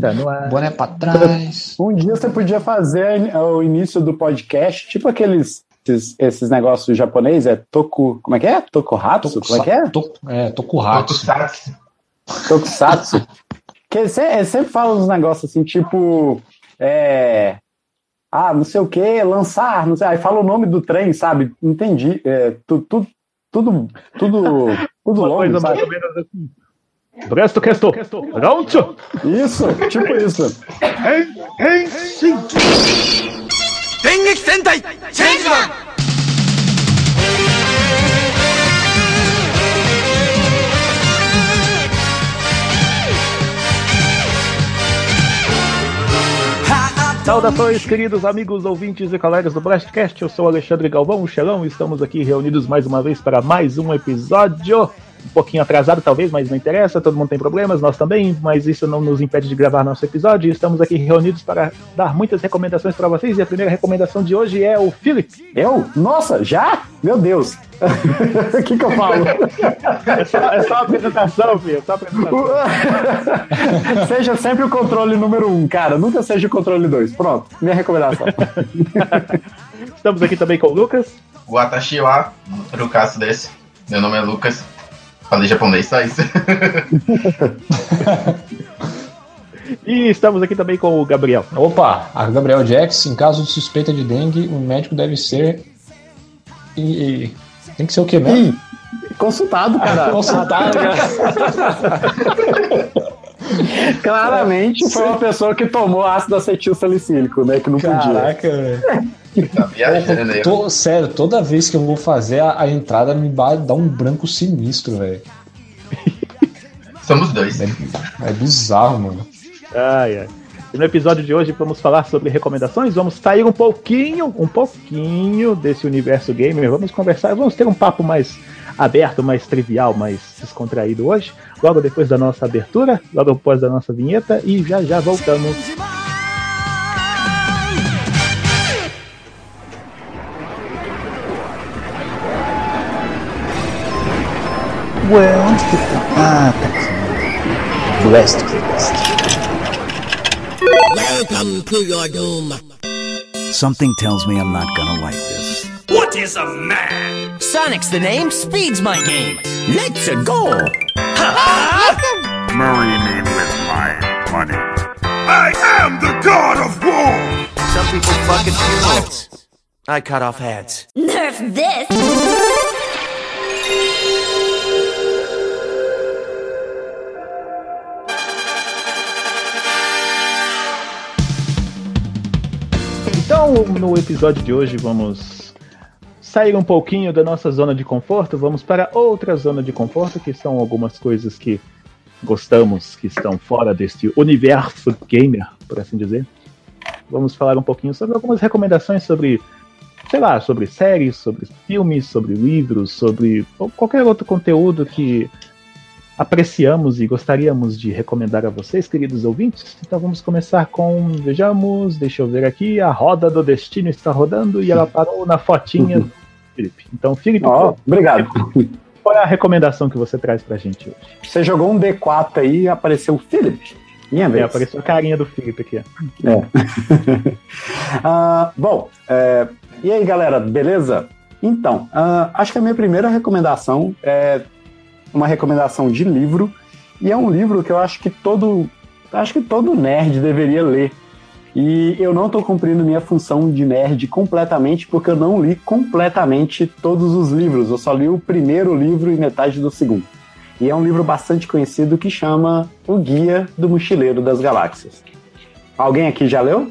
Tá no ar. Boné pra trás. Um dia você podia fazer o início do podcast, tipo aqueles esses, esses negócios japoneses, é toku. Como é que é? Tokuhatsu? Como é que é? Toku, é, Tokuhatsu. Tokusatsu. Tokusatsu. que ele sempre, sempre fala uns negócios assim, tipo. É, ah, não sei o que, lançar, não sei. Aí fala o nome do trem, sabe? Entendi. É, tudo, tudo, tudo, tudo, tudo longo, coisa sabe? mais ou menos assim. Presto, questo, launcho! Isso, tipo isso. Henshin! Dengeki Sentai! Changeman! Saudações, queridos amigos, ouvintes e colegas do Blastcast. Eu sou Alexandre Galvão, o Xelão, e estamos aqui reunidos mais uma vez para mais um episódio um pouquinho atrasado, talvez, mas não interessa, todo mundo tem problemas, nós também, mas isso não nos impede de gravar nosso episódio. Estamos aqui reunidos para dar muitas recomendações para vocês e a primeira recomendação de hoje é o Philip. Eu? Nossa, já? Meu Deus! O que, que eu falo? É só, é só apresentação, filho. É só apresentação. seja sempre o controle número um, cara. Nunca seja o controle dois. Pronto, minha recomendação. Estamos aqui também com o Lucas. Watashi wa Rukasu desse. Meu nome é Lucas. Falei japonês, só isso. e estamos aqui também com o Gabriel. Opa, a Gabriel Jackson, em caso de suspeita de dengue, o médico deve ser. E, e... Tem que ser o quê mesmo? consultado, cara. Ah, consultado, cara. Claramente foi uma pessoa que tomou ácido acetil salicílico, né? Que não Caraca, podia. Caraca, velho. Tá viajando tô, sério, toda vez que eu vou fazer a, a entrada me dá um branco sinistro, velho. Somos dois. É, é bizarro, mano. Ai, ai. E no episódio de hoje vamos falar sobre recomendações, vamos sair um pouquinho, um pouquinho desse universo gamer, vamos conversar, vamos ter um papo mais aberto, mais trivial, mais descontraído hoje, logo depois da nossa abertura, logo após da nossa vinheta e já já voltamos. Well, onde? Ah, tá aqui. Blast Blast. Welcome to your doom. Something tells me I'm not gonna like this. What is a man? Sonic's the name, speed's my game. Let's go. Marry me with my money. I am the god of war. Some people fucking funerals. I cut off heads. Nerf this. Então, no episódio de hoje, vamos sair um pouquinho da nossa zona de conforto, vamos para outra zona de conforto, que são algumas coisas que gostamos, que estão fora deste universo gamer, por assim dizer. Vamos falar um pouquinho sobre algumas recomendações sobre, sei lá, sobre séries, sobre filmes, sobre livros, sobre qualquer outro conteúdo que apreciamos e gostaríamos de recomendar a vocês, queridos ouvintes. Então vamos começar com, vejamos, deixa eu ver aqui, a roda do destino está rodando e ela parou na fotinha do Felipe. Então, Felipe, oh, obrigado. Qual é a recomendação que você traz pra gente hoje? Você jogou um D4 aí e apareceu o Felipe. Minha vez. É, apareceu a carinha do Felipe aqui. É. uh, bom, é, e aí galera, beleza? Então, uh, acho que a minha primeira recomendação é uma recomendação de livro, e é um livro que eu acho que todo acho que todo nerd deveria ler. E eu não estou cumprindo minha função de nerd completamente, porque eu não li completamente todos os livros. Eu só li o primeiro livro e metade do segundo. E é um livro bastante conhecido que chama O Guia do Mochileiro das Galáxias. Alguém aqui já leu?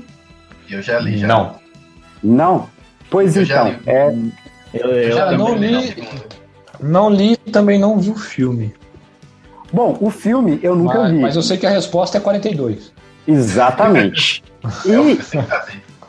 Eu já li, já. Não. Não? Pois eu então, é. Eu, eu, eu já não li. Não li e também não vi o filme. Bom, o filme eu nunca mas, vi. Mas eu sei que a resposta é 42. Exatamente. e...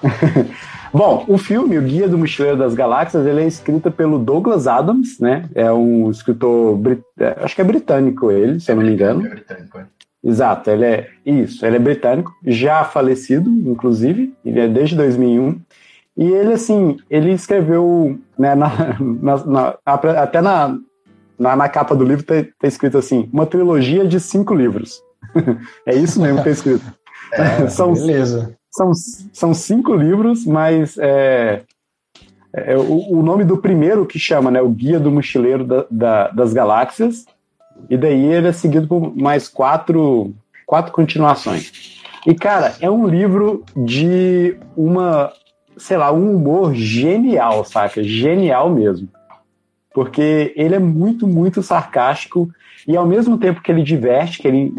Bom, o filme, O Guia do Mochileiro das Galáxias, ele é escrito pelo Douglas Adams, né? É um escritor, brit... É, acho que é britânico ele, se eu não me engano. É britânico, é. Exato, ele é isso, ele é britânico, já falecido, inclusive, ele é desde 2001. E ele, assim, ele escreveu, né, na, na, na, até na, na, capa do livro tá, tá, escrito assim, uma trilogia de cinco livros. é isso mesmo que é escrito. É, são, beleza. São, são cinco livros, mas é, é o, o, nome do primeiro que chama, né? O Guia do Mochileiro da, da, das Galáxias. E daí ele é seguido por mais quatro, quatro continuações. E, cara, é um livro de uma, sei lá, um humor genial, saca? Genial mesmo. Porque ele é muito, muito sarcástico e ao mesmo tempo que ele diverte, que ele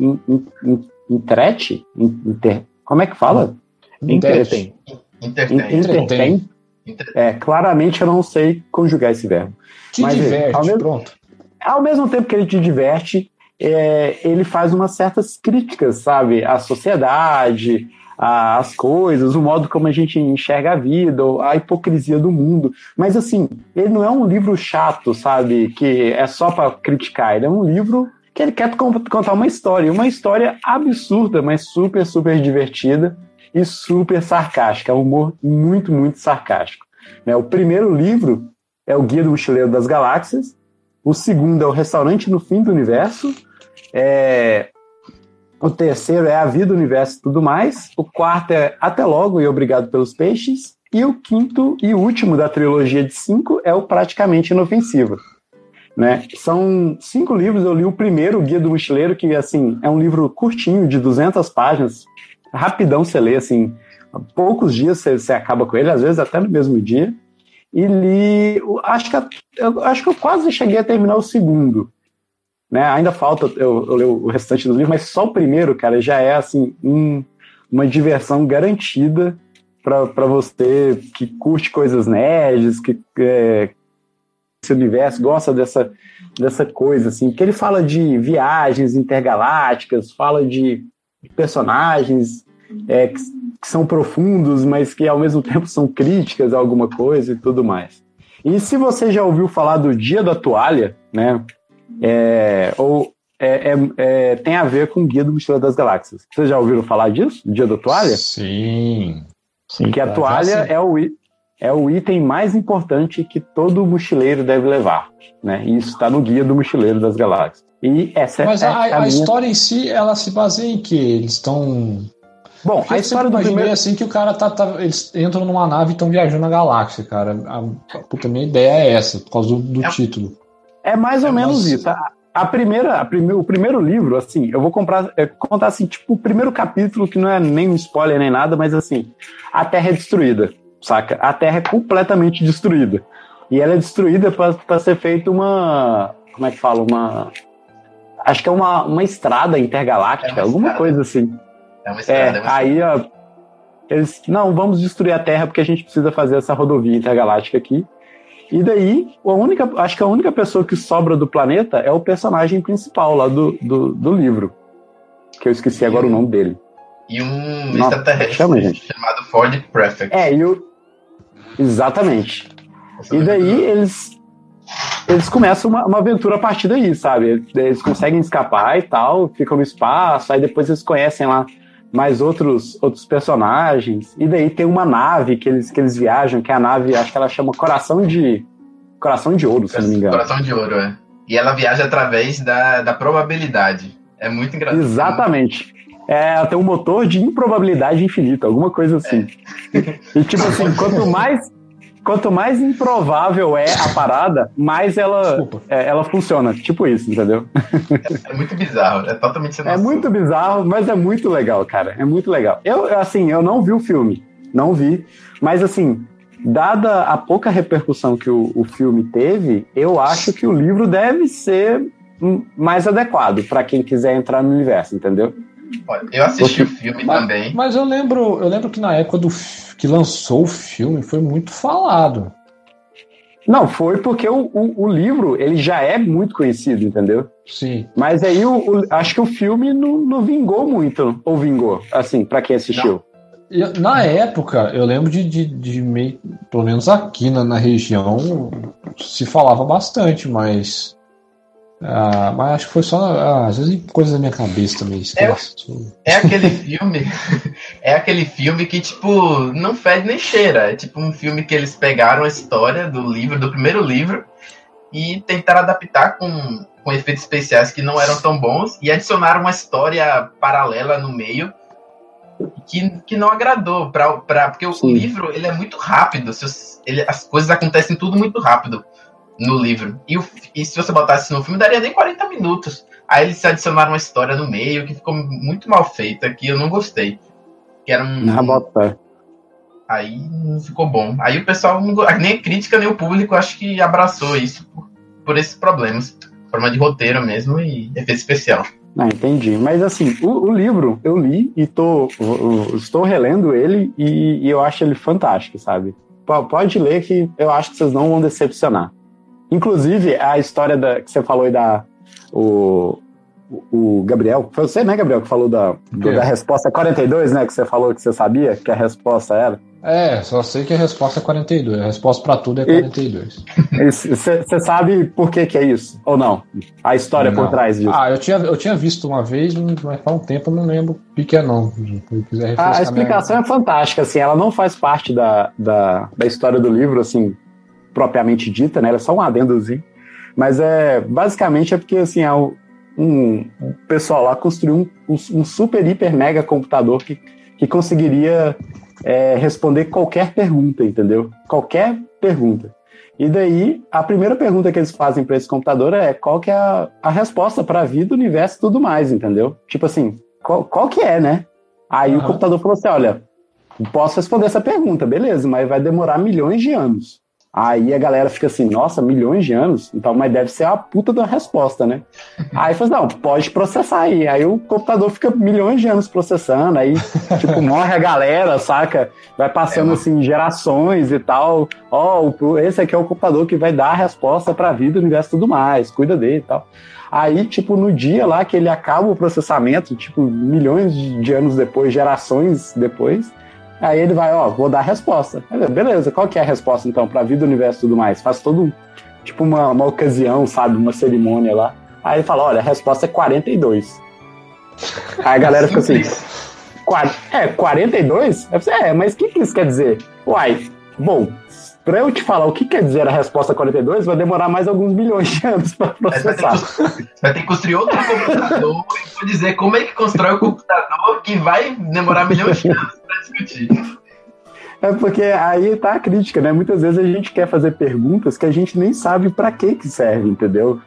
entrete, inter, como é que fala? Entretém. Entretém. É, claramente eu não sei conjugar esse verbo. Te Mas, diverte, ao mesmo, pronto. Ao mesmo tempo que ele te diverte, é, ele faz umas certas críticas, sabe? À sociedade, às coisas, o modo como a gente enxerga a vida, a hipocrisia do mundo. Mas, assim, ele não é um livro chato, sabe? Que é só para criticar. Ele é um livro que ele quer contar uma história. Uma história absurda, mas super, super divertida e super sarcástica. É um humor muito, muito sarcástico. Né? O primeiro livro é o Guia do Mochileiro das Galáxias. O segundo é o Restaurante no Fim do Universo. É... O terceiro é A Vida, o Universo e tudo mais. O quarto é Até Logo e Obrigado pelos Peixes. E o quinto e último da trilogia de cinco é o Praticamente Inofensivo. Né? São cinco livros, eu li o primeiro, o Guia do Mochileiro, que assim, é um livro curtinho, de 200 páginas, rapidão você lê, assim, poucos dias você, você acaba com ele, às vezes até no mesmo dia. E li, acho que, acho que eu quase cheguei a terminar o segundo. Né? Ainda falta eu, eu ler o restante dos livros, mas só o primeiro, cara, já é assim um, uma diversão garantida para você que curte coisas nerds, que é, esse universo gosta dessa, dessa coisa, assim, que ele fala de viagens intergalácticas, fala de personagens é, que, que, são profundos, mas que ao mesmo tempo são críticas a alguma coisa e tudo mais. E se você já ouviu falar do Dia da Toalha, né, é, ou é, é, é, tem a ver com o Guia do Mochileiro das Galáxias. Vocês já ouviram falar disso? Dia da Toalha? Sim. Sim que a toalha é o, é o item mais importante que todo mochileiro deve levar. Né? E isso está no Guia do Mochileiro das Galáxias. E essa Mas é a, a, a minha... história em si, ela se baseia em que? Eles estão. Bom, Porque a história do primeiro... assim que o cara tá, tá, Eles entram numa nave e estão viajando na galáxia, cara. A, a, puta, minha ideia é essa, por causa do, do é, título. É mais ou é menos isso. A, a primeira, a prime, o primeiro livro, assim, eu vou comprar, é, contar assim, tipo, o primeiro capítulo, que não é nem um spoiler nem nada, mas assim, a Terra é destruída, saca? A Terra é completamente destruída. E ela é destruída para ser feita uma. Como é que fala? Uma. Acho que é uma, uma estrada intergaláctica, é uma alguma estrada. coisa assim. É uma estrada. É, é uma aí, ó, eles. Não, vamos destruir a Terra porque a gente precisa fazer essa rodovia intergaláctica aqui. E daí, a única, acho que a única pessoa que sobra do planeta é o personagem principal lá do, do, do livro. Que eu esqueci e agora um, o nome dele. E um Nossa, extraterrestre chama, chamado Ford Prefect. É, e o. Exatamente. e daí eles. Eles começam uma, uma, aventura a partir daí, sabe? Eles conseguem escapar e tal, ficam no espaço, aí depois eles conhecem lá mais outros, outros personagens. E daí tem uma nave que eles, que eles viajam, que é a nave, acho que ela chama Coração de. Coração de Ouro, se não me engano. Coração de Ouro, é. E ela viaja através da, da probabilidade. É muito engraçado. Exatamente. É, ela tem um motor de improbabilidade infinita, alguma coisa assim. É. E tipo assim, quanto mais quanto mais improvável é a parada, mais ela, é, ela funciona. Tipo isso, entendeu? É, é muito bizarro, é totalmente sem É muito bizarro, mas é muito legal, cara. É muito legal. Eu, assim, eu não vi o filme. Não vi. Mas, assim, dada a pouca repercussão que o, o filme teve, eu acho que o livro deve ser mais adequado para quem quiser entrar no universo, entendeu? Eu assisti Porque, o filme mas, também. Mas eu lembro, eu lembro que na época do que lançou o filme foi muito falado. Não, foi porque o, o, o livro ele já é muito conhecido, entendeu? Sim. Mas aí o, o acho que o filme não, não, vingou muito, ou vingou, assim, para quem assistiu. Não. Na época, eu lembro de, de, de meio, pelo menos aqui na, na região, se falava bastante, mas ah, mas acho que foi só. Ah, às vezes coisas da minha cabeça também. É, é aquele filme. é aquele filme que, tipo, não fede nem cheira. É tipo um filme que eles pegaram a história do livro, do primeiro livro, e tentaram adaptar com, com efeitos especiais que não eram tão bons e adicionaram uma história paralela no meio que, que não agradou pra, pra, porque o, Sim. livro ele é muito rápido se ele- as coisas acontecem tudo muito rápido no livro e, o, e se você botasse no filme daria nem 40 minutos aí eles adicionaram uma história no meio que ficou muito mal feita que eu não gostei que era um, Ah, bota. Aí não ficou bom. Aí o pessoal, não nem a crítica, nem o público, acho que abraçou isso por, por esses problemas. Forma de roteiro mesmo e efeito especial. Ah, entendi. Mas assim, o, o livro eu li e tô, estou relendo ele e, e eu acho ele fantástico, sabe? P- Pode ler que eu acho que vocês não vão decepcionar. Inclusive, a história da, que você falou aí da. O, o Gabriel, foi você, né, Gabriel, que falou da, do- quê? da resposta 42, né? Que você falou que você sabia que a resposta era. É, só sei que a resposta é 42. A resposta pra tudo é 42. Você sabe por que, que é isso? Ou não? A história por Não. trás disso. Ah, eu tinha, eu tinha visto uma vez, mas faz um tempo eu não lembro o que, que é, não. A, explicação é fantástica, assim, ela não faz parte da, da, da história do livro, assim, propriamente dita, né? Ela é só um adendozinho. Mas é basicamente é porque assim, é o- um, um pessoal lá construiu um, um super, hiper, mega computador que, que conseguiria é, responder qualquer pergunta, entendeu? Qualquer pergunta. E daí, a primeira pergunta que eles fazem para esse computador é qual que é a, a resposta para a vida, o universo e tudo mais, entendeu? Tipo assim, qual, qual que é, né? Aí o Aham. computador falou assim: olha, posso responder essa pergunta, beleza, mas vai demorar milhões de anos. Aí a galera fica assim, nossa, milhões de anos? Então, mas deve ser a puta da resposta, né? Aí fala, não, pode processar aí. Aí o computador fica milhões de anos processando, aí, tipo, morre a galera, saca? Vai passando, É, assim, gerações e tal. Ó, o- esse aqui é o computador que vai dar a resposta pra vida, universo e tudo mais, cuida dele e tal. Aí, tipo, no dia lá que ele acaba o processamento, tipo, milhões de anos depois, gerações depois, aí ele vai, ó, vou dar a resposta. Beleza, qual que é a resposta, então, pra vida, universo e tudo mais? Faz todo, tipo, uma, uma ocasião, sabe, uma cerimônia lá. Aí ele fala, olha, a resposta é 42. Aí a galera fica assim, "Qua- é, 42? Aí você, É, mas o que, que isso quer dizer? Uai, bom, pra eu te falar o que quer dizer a resposta 42, vai demorar mais alguns milhões de anos vai que, processar. cons- vai ter que construir outro computador e vou dizer como é que constrói o computador que vai demorar milhões de anos para discutir. É porque aí tá a crítica, né? Muitas vezes a gente quer fazer perguntas que a gente nem sabe pra que que serve, entendeu?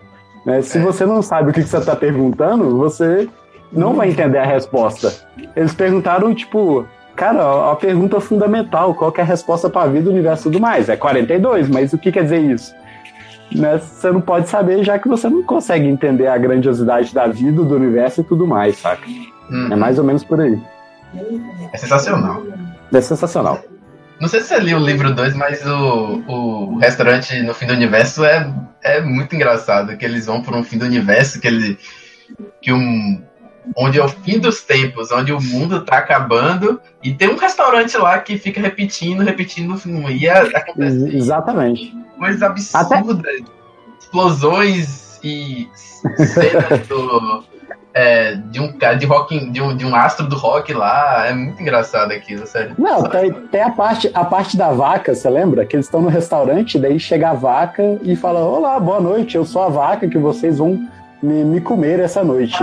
Né? Se É. você não sabe o que, que você tá perguntando, você não vai entender a resposta. Eles perguntaram, tipo, cara, a a pergunta fundamental, qual é a resposta pra vida, universo e tudo mais? É 42, mas o que quer dizer isso? Né? Você não pode saber, já que você não consegue entender a grandiosidade da vida, do universo e tudo mais, saca? Hum, É mais ou menos por aí. é sensacional. É sensacional. Não sei se você leu o livro 2, mas o, o restaurante no fim do universo é, é muito engraçado. Que eles vão para um fim do universo que ele. Que um, onde é o fim dos tempos, onde o mundo tá acabando, e tem um restaurante lá que fica repetindo, repetindo, e é- Ex- acontece Exatamente. coisas absurdas, explosões e cenas do, é, de um cara de rock, de um, de um astro do rock lá. É muito engraçado aquilo, sério. Não, tem, tem a parte, a parte da vaca, você lembra? Que eles estão no restaurante, daí chega a vaca e fala: Olá, boa noite, eu sou a vaca que vocês vão me, me comer essa noite.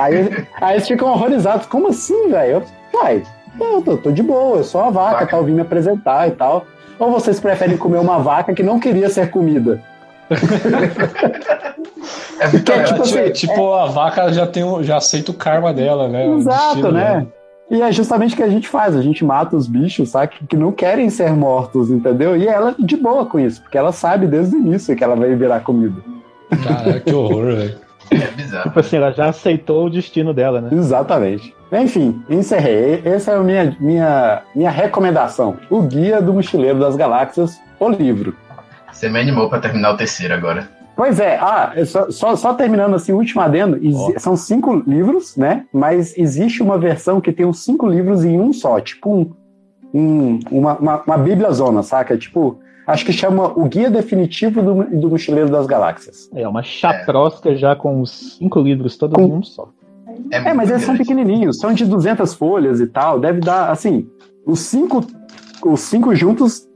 Aí, aí eles ficam horrorizados: Como assim, velho? Uai, eu tô, tô de boa, eu sou a vaca, Vaca. tá ouvindo me apresentar e tal. Ou vocês preferem comer uma vaca que não queria ser comida? É muito Que é É, tipo tipo, assim, tipo, a vaca já, tem, o- já aceita o karma dela, né? Exato, destino né? dela. E é justamente o que a gente faz, a gente mata os bichos, sabe? Que não querem ser mortos, entendeu? E ela de boa com isso, porque ela sabe desde o início que ela vai virar comida. Caraca, que horror, velho. É bizarro. Tipo assim, ela já aceitou o destino dela, né? Exatamente. Enfim, encerrei. Essa é a minha, minha, minha recomendação. O Guia do Mochileiro das Galáxias, o livro. Você me animou pra terminar o terceiro agora. Pois é, ah, eu só, só, só terminando assim, o último adendo, Ó. são cinco livros, né? Mas existe uma versão que tem os cinco livros em um só, tipo um, um- uma, uma, uma bíblia zona, saca? Tipo, acho que chama O Guia Definitivo do, do Mochileiro das Galáxias. É uma chaprosca já com os cinco livros todos Com- em um só. É, É, mas eles são pequenininhos, são de 200 folhas e tal, deve dar, assim, os cinco, os cinco juntos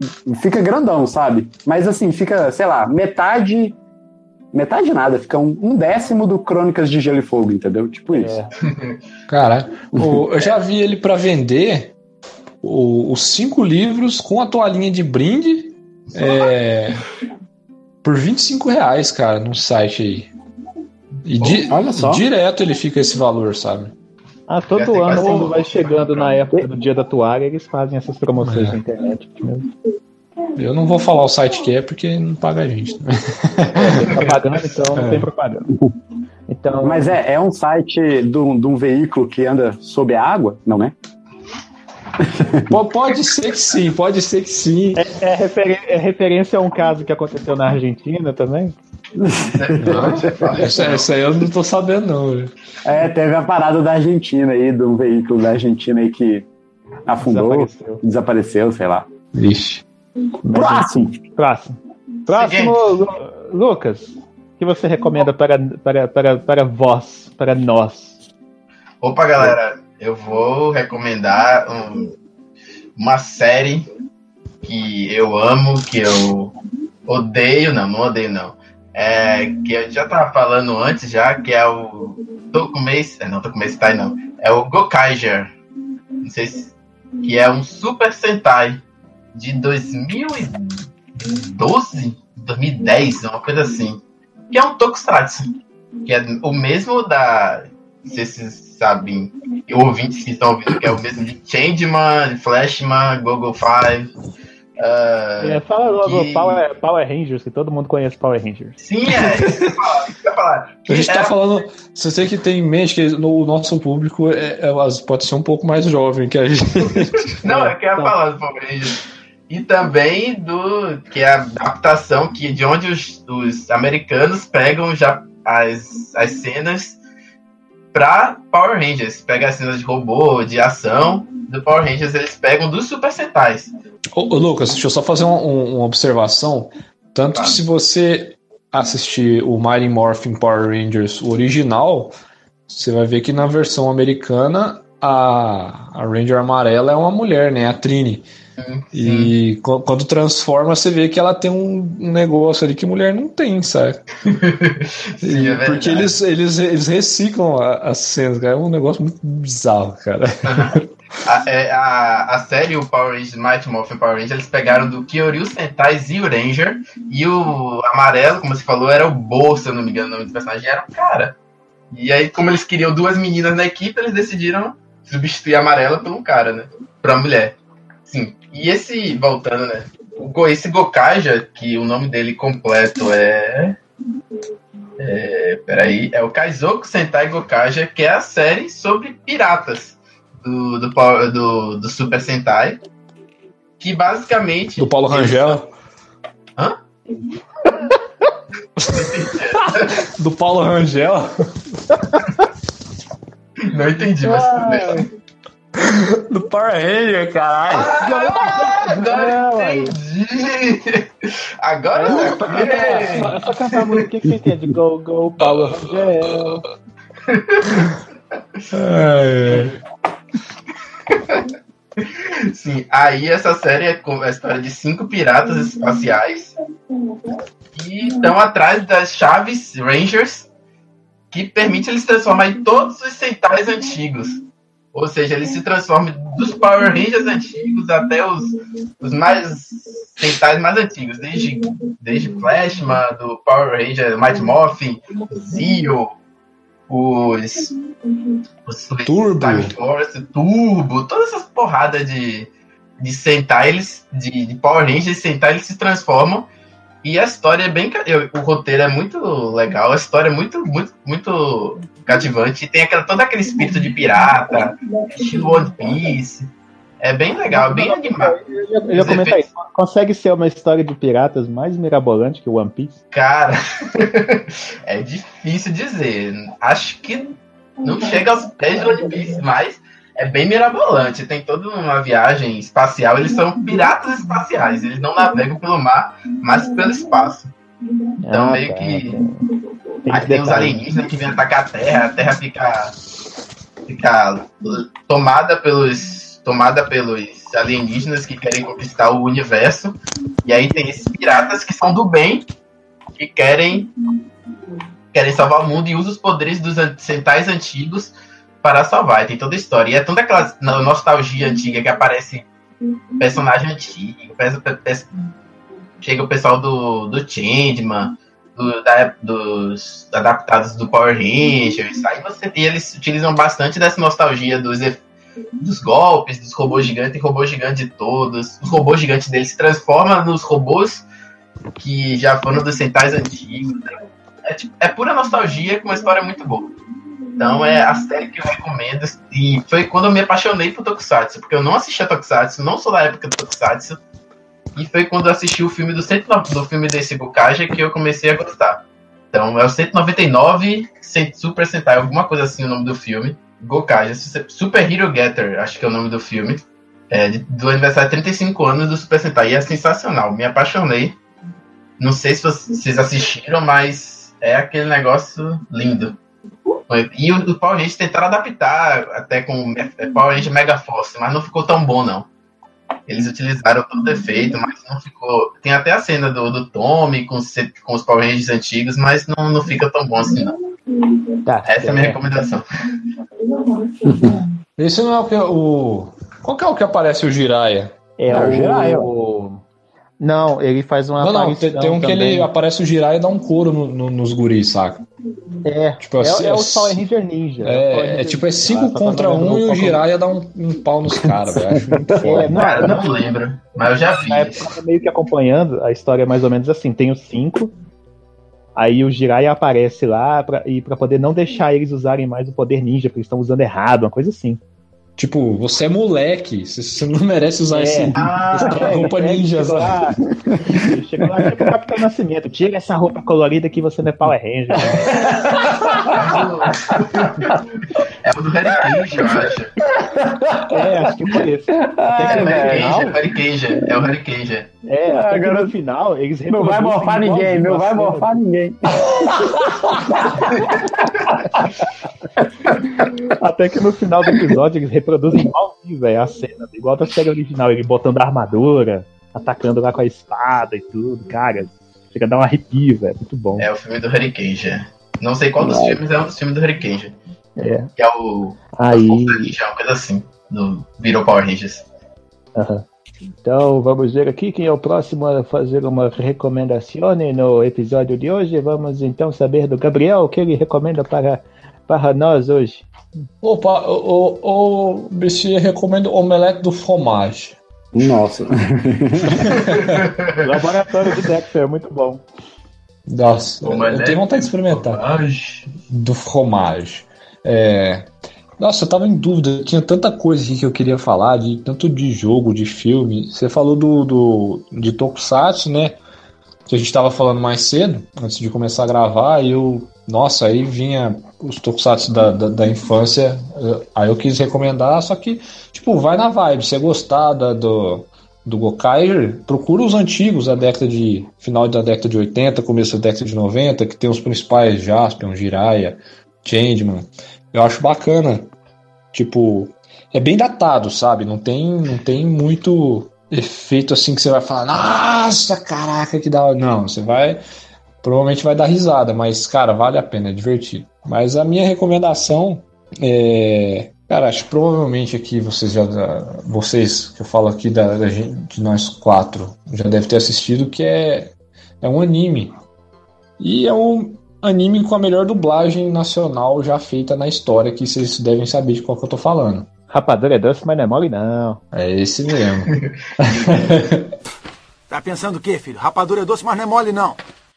fica grandão, sabe? Mas assim, fica, sei lá, metade metade nada, fica um, um décimo do Crônicas de Gelo e Fogo, entendeu? Tipo isso. É. Cara, o- eu já vi ele pra vender o- os cinco livros com a toalhinha de brinde é, por 25 reais, cara, num site aí. E di- Olha só. direto ele fica esse valor, sabe? Ah, todo ano, quando vai chegando na época do dia da toalha, eles fazem essas promoções É. na internet. mesmo. Eu não vou falar o site que é porque não paga a gente. Né? Tem propaganda, então não É. tem propaganda. Então, Mas é, é um site de um, de um veículo que anda sob a água, não é? Pode ser que sim, pode ser que sim. é, referen- é referência a um caso que aconteceu na Argentina também? Essa, essa aí eu não tô sabendo, não. velho. É, teve a parada da Argentina aí, de um veículo da Argentina aí que afundou, Desapareceu. desapareceu, sei lá. Vixe. Próximo! Próximo. Próximo, Lu- Lucas. O que você recomenda para, para, para, para vós, para nós? Opa, galera, eu vou recomendar um- uma série que eu amo, que eu odeio, não, não odeio não. É, que eu já tava falando antes já, que é o Tokumei, é, não, Tokumei Sentai não, é o Gokaiger. Não sei se que é um Super Sentai de 2012, 2010, uma coisa assim. Que é um Tokusatsu, que é o mesmo da se vocês sabem, e ouvintes que estão ouvindo, que é o mesmo de Changeman, Flashman, Google Five. ah, É, fala logo que- Power, Power Rangers, que todo mundo conhece Power Rangers. Sim, é. A gente tá Era- falando. Você tem que ter em mente que no o nosso público é, é- pode ser um pouco mais jovem que a gente. Não, eu quero Então. falar do Power Rangers. E também do. que é a adaptação que, de onde os, os americanos pegam já as, as cenas pra Power Rangers. Pega as cenas de robô, de ação. Do Power Rangers eles pegam dos Super Sentais. Ô, ô, Lucas, deixa eu só fazer um- um- uma observação. Tanto que se você assistir o Mighty Morphin Power Rangers o original, você vai ver que na versão americana a, a Ranger amarela é uma mulher, né? A Trini. E qu- quando transforma, você vê que ela tem um negócio ali que mulher não tem, sabe? Sim, é. Porque eles, eles, eles reciclam as cenas, cara. É um negócio muito bizarro, cara. A, é, a, a série, o Power Rangers, Mighty Morphin Power Rangers, eles pegaram do Kyoryu Sentai Zio Ranger e o amarelo, como você falou, era o Bo, se eu não me engano, o nome do personagem era o cara. E aí, como eles queriam duas meninas na equipe, eles decidiram substituir a amarela por um cara, né? Pra mulher. Sim. E esse, voltando, né? Esse Gokaja, que o nome dele completo é. É, peraí, é o Kaizoku Sentai Gokaja, que é a série sobre piratas do, do, Power- do, do Super Sentai. Que basicamente. Do Paulo Rangel. Hã? Do Paulo Rangel. Não entendi, mas tudo bem. Do Power Ranger, caralho. Agora Não, entendi! Agora eu só cantar, é só cantar a música que você entende. Go, go, Power Rangers. Sim, aí essa série é a história de cinco piratas espaciais que estão atrás das chaves Rangers que permite eles transformarem todos os centais antigos. Ou seja, eles se transformam dos Power Rangers antigos até os, os mais centais mais antigos, desde, desde Flashman, do Power Ranger Mighty Morphin, Zio, os, os Turbo. Time Force, Turbo, todas essas porradas de, de Sentai, eles, de, de Power Rangers e Sentai, eles se transformam. E a história é bem. eu- O roteiro é muito legal, a história é muito, muito, muito cativante. Tem aquela, todo aquele espírito de pirata, estilo One Piece. É bem legal, bem animado. Eu ia, comentar isso. Consegue ser uma história de piratas mais mirabolante que o One Piece? Cara, é difícil dizer. Acho que não chega aos pés de One Piece, mas é bem mirabolante. Tem toda uma viagem espacial. Eles são piratas espaciais. Eles não navegam pelo mar, mas pelo espaço. Então, Ah, meio tá, que. Tem Aí tem os alienígenas que vêm atacar a Terra, a Terra fica, fica tomada pelos tomada pelos alienígenas que querem conquistar o universo. E aí tem esses piratas que são do bem, que querem querem salvar o mundo e usam os poderes dos Sentais antigos para salvar. Tem toda a história. E é tanta aquela no- nostalgia antiga que aparece personagem antigo, chega o pessoal do, do Changeman, do- da- dos adaptados do Power Rangers, aí você, e eles utilizam bastante dessa nostalgia dos, dos golpes, dos robôs gigantes, tem robô gigante de todos, os robôs gigantes deles se transformam nos robôs que já foram dos Sentais antigos, né? é, tipo- é pura nostalgia com uma história muito boa. Então é a série que eu recomendo. E foi quando eu me apaixonei por Tokusatsu, porque eu não assistia Tokusatsu, não sou da época do Tokusatsu. E foi quando eu assisti o filme do, 109 do filme desse Gokaja que eu comecei a gostar. Então é o 199 Sen- Super Sentai, alguma coisa assim o nome do filme. Gokaja, Super Hero Getter, acho que é o nome do filme. É, do aniversário de 35 anos do Super Sentai. E é sensacional, me apaixonei. Não sei se vocês assistiram, mas é aquele negócio lindo. E o, o Power Rangers tentaram adaptar até com o Power Ranger Mega Force, mas não ficou tão bom, não. Eles utilizaram todo o defeito, mas não ficou. Tem até a cena do, do Tommy com, os- com os Power Rangers antigos, mas não, não fica tão bom assim, não. Tá, Essa é a minha recomendação. Esse não é o que o. Qual que é o que aparece o Jiraya? É É o o Jiraiya. Não, ele faz uma Não, não, tem, tem um que também. ele aparece o Jiraya e dá um couro no- no- nos guris, saca? É, Tipo, é, assim, é o é- Power Ranger Ninja. o Power É, Ranger é tipo, é Ninja. 5 Ah, que eu contra não lembro 1 um, e o que é Jiraya dá um, um pau nos caras, velho. Acho muito É, foda. não, Cara, não, não lembro, mas eu já vi. Na época meio que acompanhando, a história é mais ou menos assim, tem os cinco, aí o Jiraiya aparece lá pra, e pra poder não deixar eles usarem mais o poder ninja, porque eles estão usando errado, uma coisa assim. Tipo, você é moleque, você, não merece usar É. esse, Ah, essa É, roupa ele ninja, chegou sabe? lá, tipo o Capitão Nascimento, tira essa roupa colorida que você não é Power Ranger. é o do Harry Cage, eu acho. É, acho que foi esse. É Cage, é o Harry Cage, é o Harry Cage. é, até que Agora- no final eles Não vai morfar ninguém, não vai morfar ninguém. Até que no final do episódio eles reproduzem igualzinho, velho, a cena, igual da série original, ele botando a armadura, atacando lá com a espada e tudo, cara. Chega a dar um arrepio, velho, muito bom. É o filme do Harry Cage. é. Não sei qual dos filmes é um dos filmes do Harry Cage. É. Que é o. Aí, Ninja, uma coisa assim. Do Virou Power Rangers. aham. Então vamos ver aqui quem é o próximo a fazer uma recomendação no episódio de hoje. Vamos então saber do Gabriel o que ele recomenda para, para nós hoje. Opa, o, o, o BC recomenda o omelete do fromage. Nossa. Laboratório de Dexter, muito bom. Nossa, eu Omelete tenho vontade de experimentar. Ai, Do fromage. É... Nossa, eu tava em dúvida, tinha tanta coisa aqui que eu queria falar, de tanto de jogo, de filme. Você falou do, do de Tokusatsu, né? Que a gente tava falando mais cedo, antes de começar a gravar, e eu. Nossa, aí vinha os Tokusatsu da, da, da infância. eh, Aí eu quis recomendar, só que, tipo, vai na vibe. Se você gostar da, do, do Gokaiger, procura os antigos da década de. final da década de 80, começo da década de 90, que tem os principais Jaspion, Jiraiya, Changeman. Eu acho bacana. Tipo, é bem datado, sabe? Não tem, não tem muito efeito assim que você vai falar, nossa, caraca, que da hora. Não, você vai. Provavelmente vai dar risada, mas, cara, vale a pena, é divertido. Mas a minha recomendação é. Cara, acho que provavelmente aqui vocês já. Vocês, que eu falo aqui da, da gente, de nós quatro, já devem ter assistido, que é. É um anime. E é um anime com a melhor dublagem nacional já feita na história, que vocês devem saber de qual que eu tô falando. Rapadura é doce, mas não é mole, não. É esse mesmo. Tá pensando o quê, filho? Rapadura é doce, mas não é mole, não.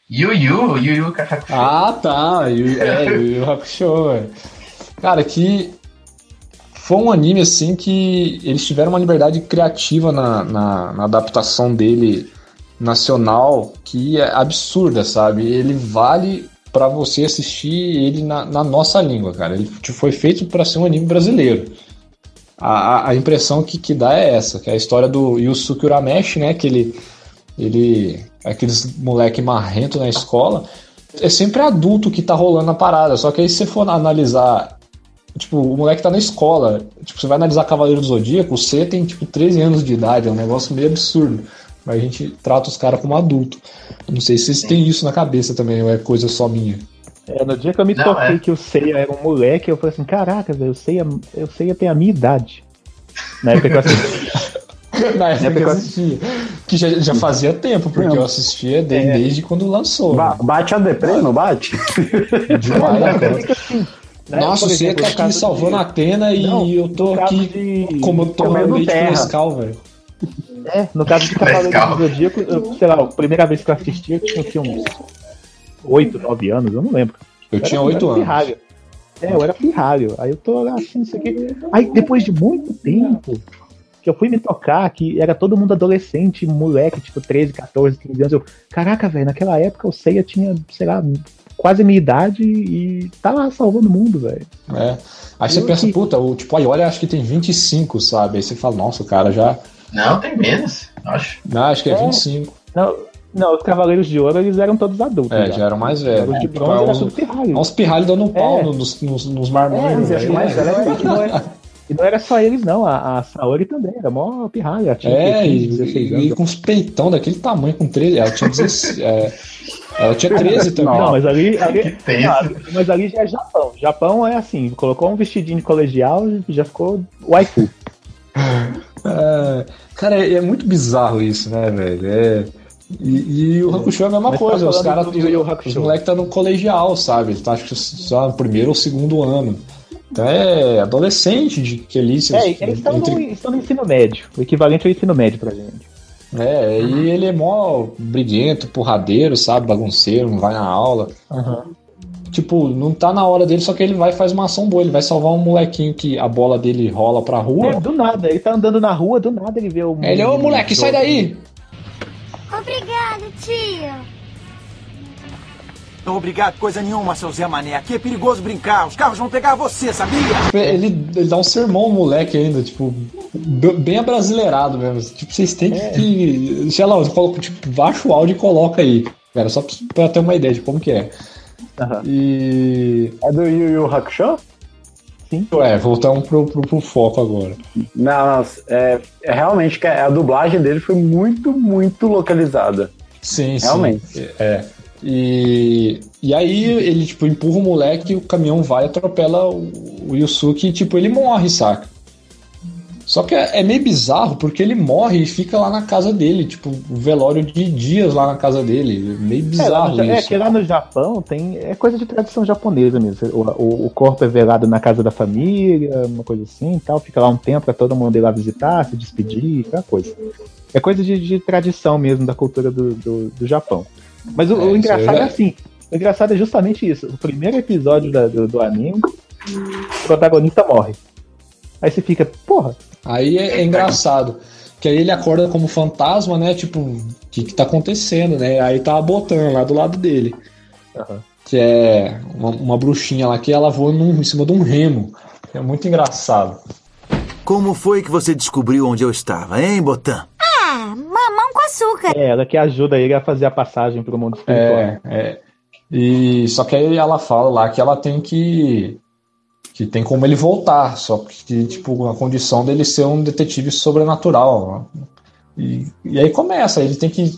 Yu Yu, Yu Yu ah, tá. Yu- É, Yu Yu Hakusho, velho. Cara, que foi um anime assim que eles tiveram uma liberdade criativa na, na, na adaptação dele nacional que é absurda, sabe? Ele vale pra você assistir ele na, na nossa língua, cara. Ele foi feito pra ser um anime brasileiro. A, a- a impressão que, que dá é essa, que é a história do Yusuke Urameshi, né? Que ele, ele aqueles moleque marrento na escola. É sempre adulto que tá rolando a parada. Só que aí se você for analisar. Tipo, o moleque tá na escola. Tipo, você vai analisar Cavaleiro do Zodíaco, o C tem tipo 13 anos de idade, é um negócio meio absurdo. Mas a gente trata os caras como adulto. Não sei se vocês têm isso na cabeça também, ou é coisa só minha. É, no dia que eu me Não, toquei é. que o Seiya era um moleque, eu falei assim, caraca, velho, o Seiya, o Seiya tem a minha idade. Na época que eu assisti. Na época que eu assistia. Que já, já fazia tempo, porque eu assistia de- É. desde quando lançou. Ba- bate a deprê, não bate? Demais, Não, né? Nossa, você tá no aqui caso salvando de- a Atena e Não, eu tô aqui de- como eu tô terra. frescal, velho. É, no caso de Cavaleiro do Zodíaco, eu, sei lá, a primeira vez que eu assisti, eu tinha, tinha uns 8, 9 anos, eu não lembro. Eu tinha era- oito eu era anos. pirralho. É, eu era pirralho. Aí eu tô lá assim, não sei o quê. Aí depois de muito tempo que eu fui me tocar, que era todo mundo adolescente, moleque, tipo 13, 14, 15 anos. Eu, caraca, velho, naquela época o Seiya tinha, sei lá, quase a minha idade e tá lá salvando o mundo, velho. É. Aí você Eu pensa, que- puta, o tipo, aí olha, acho que tem 25, sabe? Aí você fala, nossa, o cara já. Não, tem menos, acho. Não, acho que é É. 25. Não, não, os Cavaleiros de Ouro, eles eram todos adultos. É, já eram mais Os velhos. de Tipo, bronze é era uns, tudo pirralho. uns pirralhos dando um pau É. nos, nos, nos É, marmanjos. mas velho. mais velho, é, não era, e não era só eles, não. A, a Saori também, era mó pirralha. Tinha É, 15, e, 16 e, com os peitão daquele tamanho, com 13. Ela tinha 16. é, ela tinha 13 também. Não, mas ali, ali ah, mas ali já é Japão. Japão é assim, colocou um vestidinho de colegial e já ficou waifu. É, cara, é, é muito bizarro isso, né, velho? É, e, e o Hakusho é a mesma Mas tá coisa, os falando caras, os moleques tá no colegial, sabe? Ele tá acho que só no primeiro ou segundo ano. Então é adolescente de que ali se- É, eles estão no, entre- estão no ensino médio. O equivalente ao ensino médio pra gente. É, e ele é mó briguento, porradeiro, sabe? Bagunceiro, não vai na aula. Tipo, não tá na hora dele, só que ele vai e faz uma ação boa. Ele vai salvar um molequinho que a bola dele rola pra É, rua. do nada, ele tá andando na rua, do nada ele vê o. Ele, ô moleque, sai daí! Obrigada, tio. Não obrigado, coisa nenhuma, seu Zé Mané. Aqui é perigoso brincar. Os carros vão pegar você, sabia? Ele, ele dá um sermão moleque ainda, tipo, bem abrasileirado mesmo. Tipo, vocês têm É. que. Sei lá, eu coloco, tipo, baixa o áudio e coloca aí. Cara, só pra- ter uma ideia de como que é. Aham. E. É do Yu Yu Hakusho? É, voltamos pro, pro, pro foco agora. Não, não, é, é realmente que a dublagem dele foi muito, muito localizada. Sim, Realmente. sim. É. E, e aí ele, tipo, empurra o moleque, o caminhão vai, atropela o, o Yusuke e, tipo, ele morre, saca? Só que é, é meio bizarro, porque ele morre e fica lá na casa dele, tipo, o velório de dias lá na casa dele. Meio É, bizarro no, ja- é isso. que lá no Japão tem. É coisa de tradição japonesa mesmo. O, o, o corpo é velado na casa da família, uma coisa assim e tal. Fica lá um tempo pra todo mundo ir lá visitar, se despedir, aquela coisa. É coisa de, de tradição mesmo da cultura do, do, do Japão. Mas o, É, o engraçado já- é assim. O engraçado é justamente isso. O primeiro episódio da- do, do anime, o protagonista morre. Aí você fica, porra, Aí é, é engraçado. Que aí ele acorda como fantasma, né? Tipo, o que, que tá acontecendo, né? Aí tá a Botan lá do lado dele. Aham. Que é uma, uma bruxinha lá que ela voa num- em cima de um remo. É muito engraçado. Como foi que você descobriu onde eu estava, hein, Botan? Ah, mamão com açúcar. é ela que ajuda ele a fazer a passagem pro mundo espiritual. É, é. E só que aí ela fala lá que ela tem que que tem como ele voltar, só que tipo a condição dele ser um detetive sobrenatural. E, e aí começa, ele tem que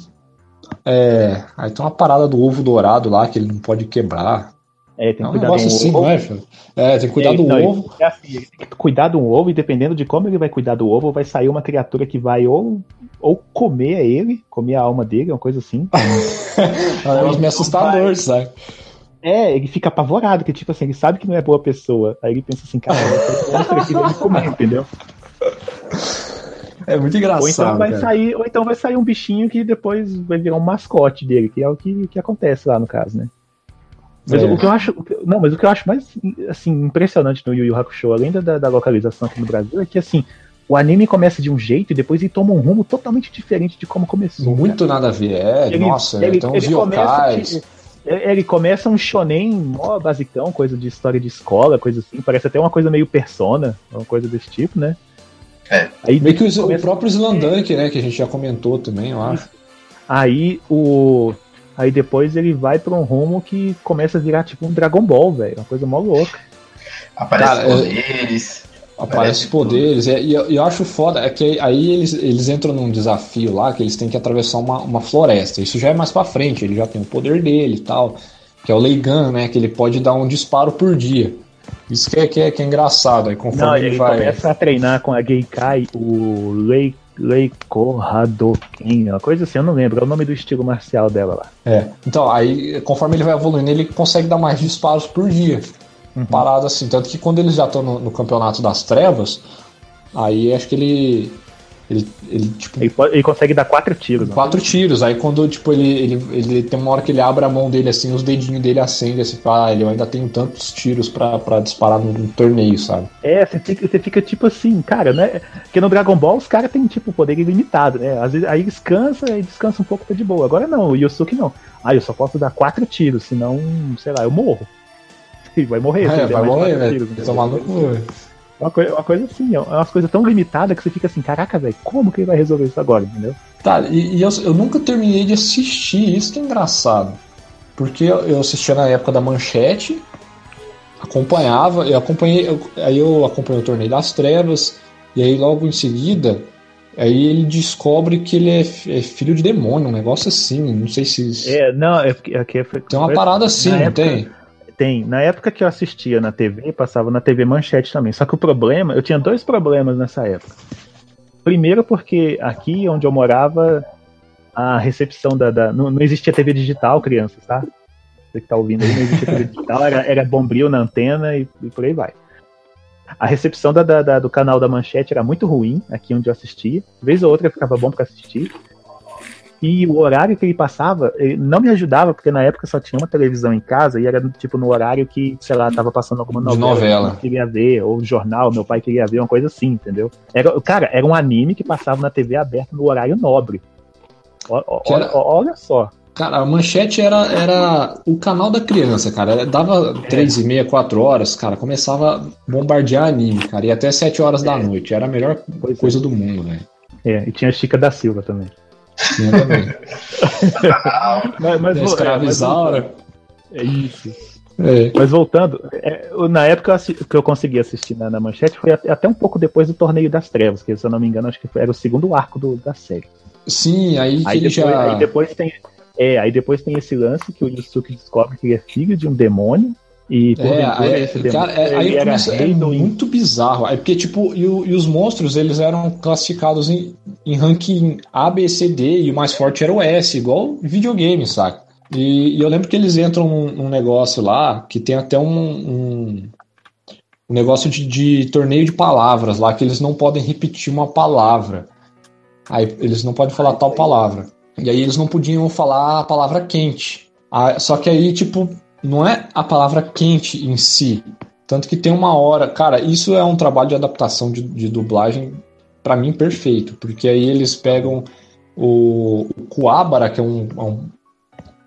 é, aí tem uma parada do ovo dourado lá que ele não pode quebrar. É, tem É que cuidar do assim, ovo. não é, filho? É, tem que cuidar É, do não, ele- ovo. É assim, ele tem que cuidar do ovo e dependendo de como ele vai cuidar do ovo, vai sair uma criatura que vai ou, ou comer ele, comer a alma dele, uma coisa assim. É um meio assustador, sabe? É, ele fica apavorado, que tipo assim, ele sabe que não é boa pessoa. Aí ele pensa assim, cara, monstro aqui vai me comer, entendeu? É muito engraçado. Ou então vai cara. sair, ou então vai sair um bichinho que depois vai virar um mascote dele, que é o que, que acontece lá no caso, né? Mas É. o que eu acho, o não, mas o que eu acho mais assim impressionante no Yu Yu Hakusho, além da, da localização aqui no Brasil, é que assim, o anime começa de um jeito e depois ele toma um rumo totalmente diferente de como começou. Muito nada a ver. É, Ele- nossa, ele- uns ele começa yokais. de- ele começa um shonen mó basicão, coisa de história de escola, coisa assim, parece até uma coisa meio persona, uma coisa desse tipo, né? É. Aí, Meio que o, o começa- próprio Slandunk, né? Que a gente já comentou também, eu acho. Aí o. Aí depois ele vai pra um rumo que começa a virar tipo um Dragon Ball, velho. Uma coisa mó louca. Aparece Cara, é- poderes. Aparece poderes, e, e eu, eu acho foda, é que aí eles, eles entram num desafio lá que eles têm que atravessar uma, uma floresta. Isso já é mais pra frente, ele já tem o poder dele e tal, que é o Leigan, né? Que ele pode dar um disparo por dia. Isso que é, que é, que é engraçado, aí conforme Não, ele, ele vai. começa a treinar com a Geikai, o Lei, Leiko Hadoken, uma coisa assim, eu não lembro, é o nome do estilo marcial dela lá. É. Então, aí, conforme ele vai evoluindo, ele consegue dar mais disparos por dia. Parado assim. Tanto que quando eles já estão no, no campeonato das trevas, aí acho que ele. Ele, ele tipo, Ele, pode- ele consegue dar quatro tiros. né? quatro tiros. Aí quando, tipo, ele, ele, ele tem uma hora que ele abre a mão dele assim, os dedinhos dele acendem assim, fala, ah, ele eu ainda tenho tantos tiros pra, pra disparar num, num torneio, sabe? É, você fica, você fica tipo assim, cara, né? Porque no Dragon Ball os caras têm tipo poder ilimitado, né? Às vezes aí descansa, aí descansa um pouco, tá de boa. Agora não, o Yosuke não. Ah, eu só posso dar quatro tiros, senão, sei lá, eu morro. Vai morrer, É, vai morrer, velho. tiros, entendeu? Tomar no cu, velho. Uma, coi- uma coisa assim, é umas coisas tão limitadas que você fica assim, caraca, velho, como que ele vai resolver isso agora, entendeu? Tá, e, e eu, eu nunca terminei de assistir, isso que é engraçado. Porque eu, eu assistia na época da manchete, acompanhava, eu acompanhei, eu- aí eu acompanhei o torneio das trevas, e aí logo em seguida, aí ele descobre que ele é, é filho de demônio, um negócio assim, não sei se. É, não, é porque. É que foi- Tem uma parada assim, não época- tem? Tem. Na época que eu assistia na TV, passava na TV Manchete também. Só que o problema, eu tinha dois problemas nessa época. Primeiro, porque aqui onde eu morava, a recepção da. da- não, não existia TV digital, crianças, tá? Você que tá ouvindo aí, não existia TV digital, era, era bombril na antena e, e por aí vai. A recepção da, da- da- do canal da Manchete era muito ruim, aqui onde eu assistia. Vez ou outra ficava bom pra assistir. E o horário que ele passava ele não me ajudava, porque na época só tinha uma televisão em casa e era tipo no horário que, sei lá, tava passando alguma novela. novela. que eu queria ver, ou jornal, meu pai queria ver, uma coisa assim, entendeu? Era, cara, era um anime que passava na TV aberta no horário nobre. Era- ó- olha só. Cara, a manchete era, era o canal da criança, cara. Dava três e meia, quatro horas, cara, começava a bombardear anime, cara, e até sete horas da noite. Era a melhor é. coisa do mundo, velho. É, e tinha a Chica da Silva também. Mas, é, mas Isaura. É isso. É. Mas voltando, é, na época que eu consegui assistir na, na manchete foi até, até um pouco depois do Torneio das Trevas, que se eu não me engano, acho que foi- era o segundo arco do- da série. Sim, aí que Aí ele depois, já. aí depois tem. É, aí depois tem esse lance que o Yusuke descobre que ele é filho de um demônio. E É, cara, é, aí era é muito bizarro. É porque, tipo, e, o- e os monstros, eles eram classificados em, em ranking A, B, C, D, e o mais forte era o S, igual videogame, saca? E, e eu lembro que eles entram num, num negócio lá, que tem até um, um, um negócio de, de torneio de palavras lá, que eles não podem repetir uma palavra. Aí eles não podem falar tal palavra. E aí eles não podiam falar a palavra quente. Ah, só que aí, tipo, não é a palavra quente em si. Tanto que tem uma hora. Cara, isso é um trabalho de adaptação de, de dublagem, pra mim, perfeito. Porque aí eles pegam o, o Kuwabara, que é um, é um-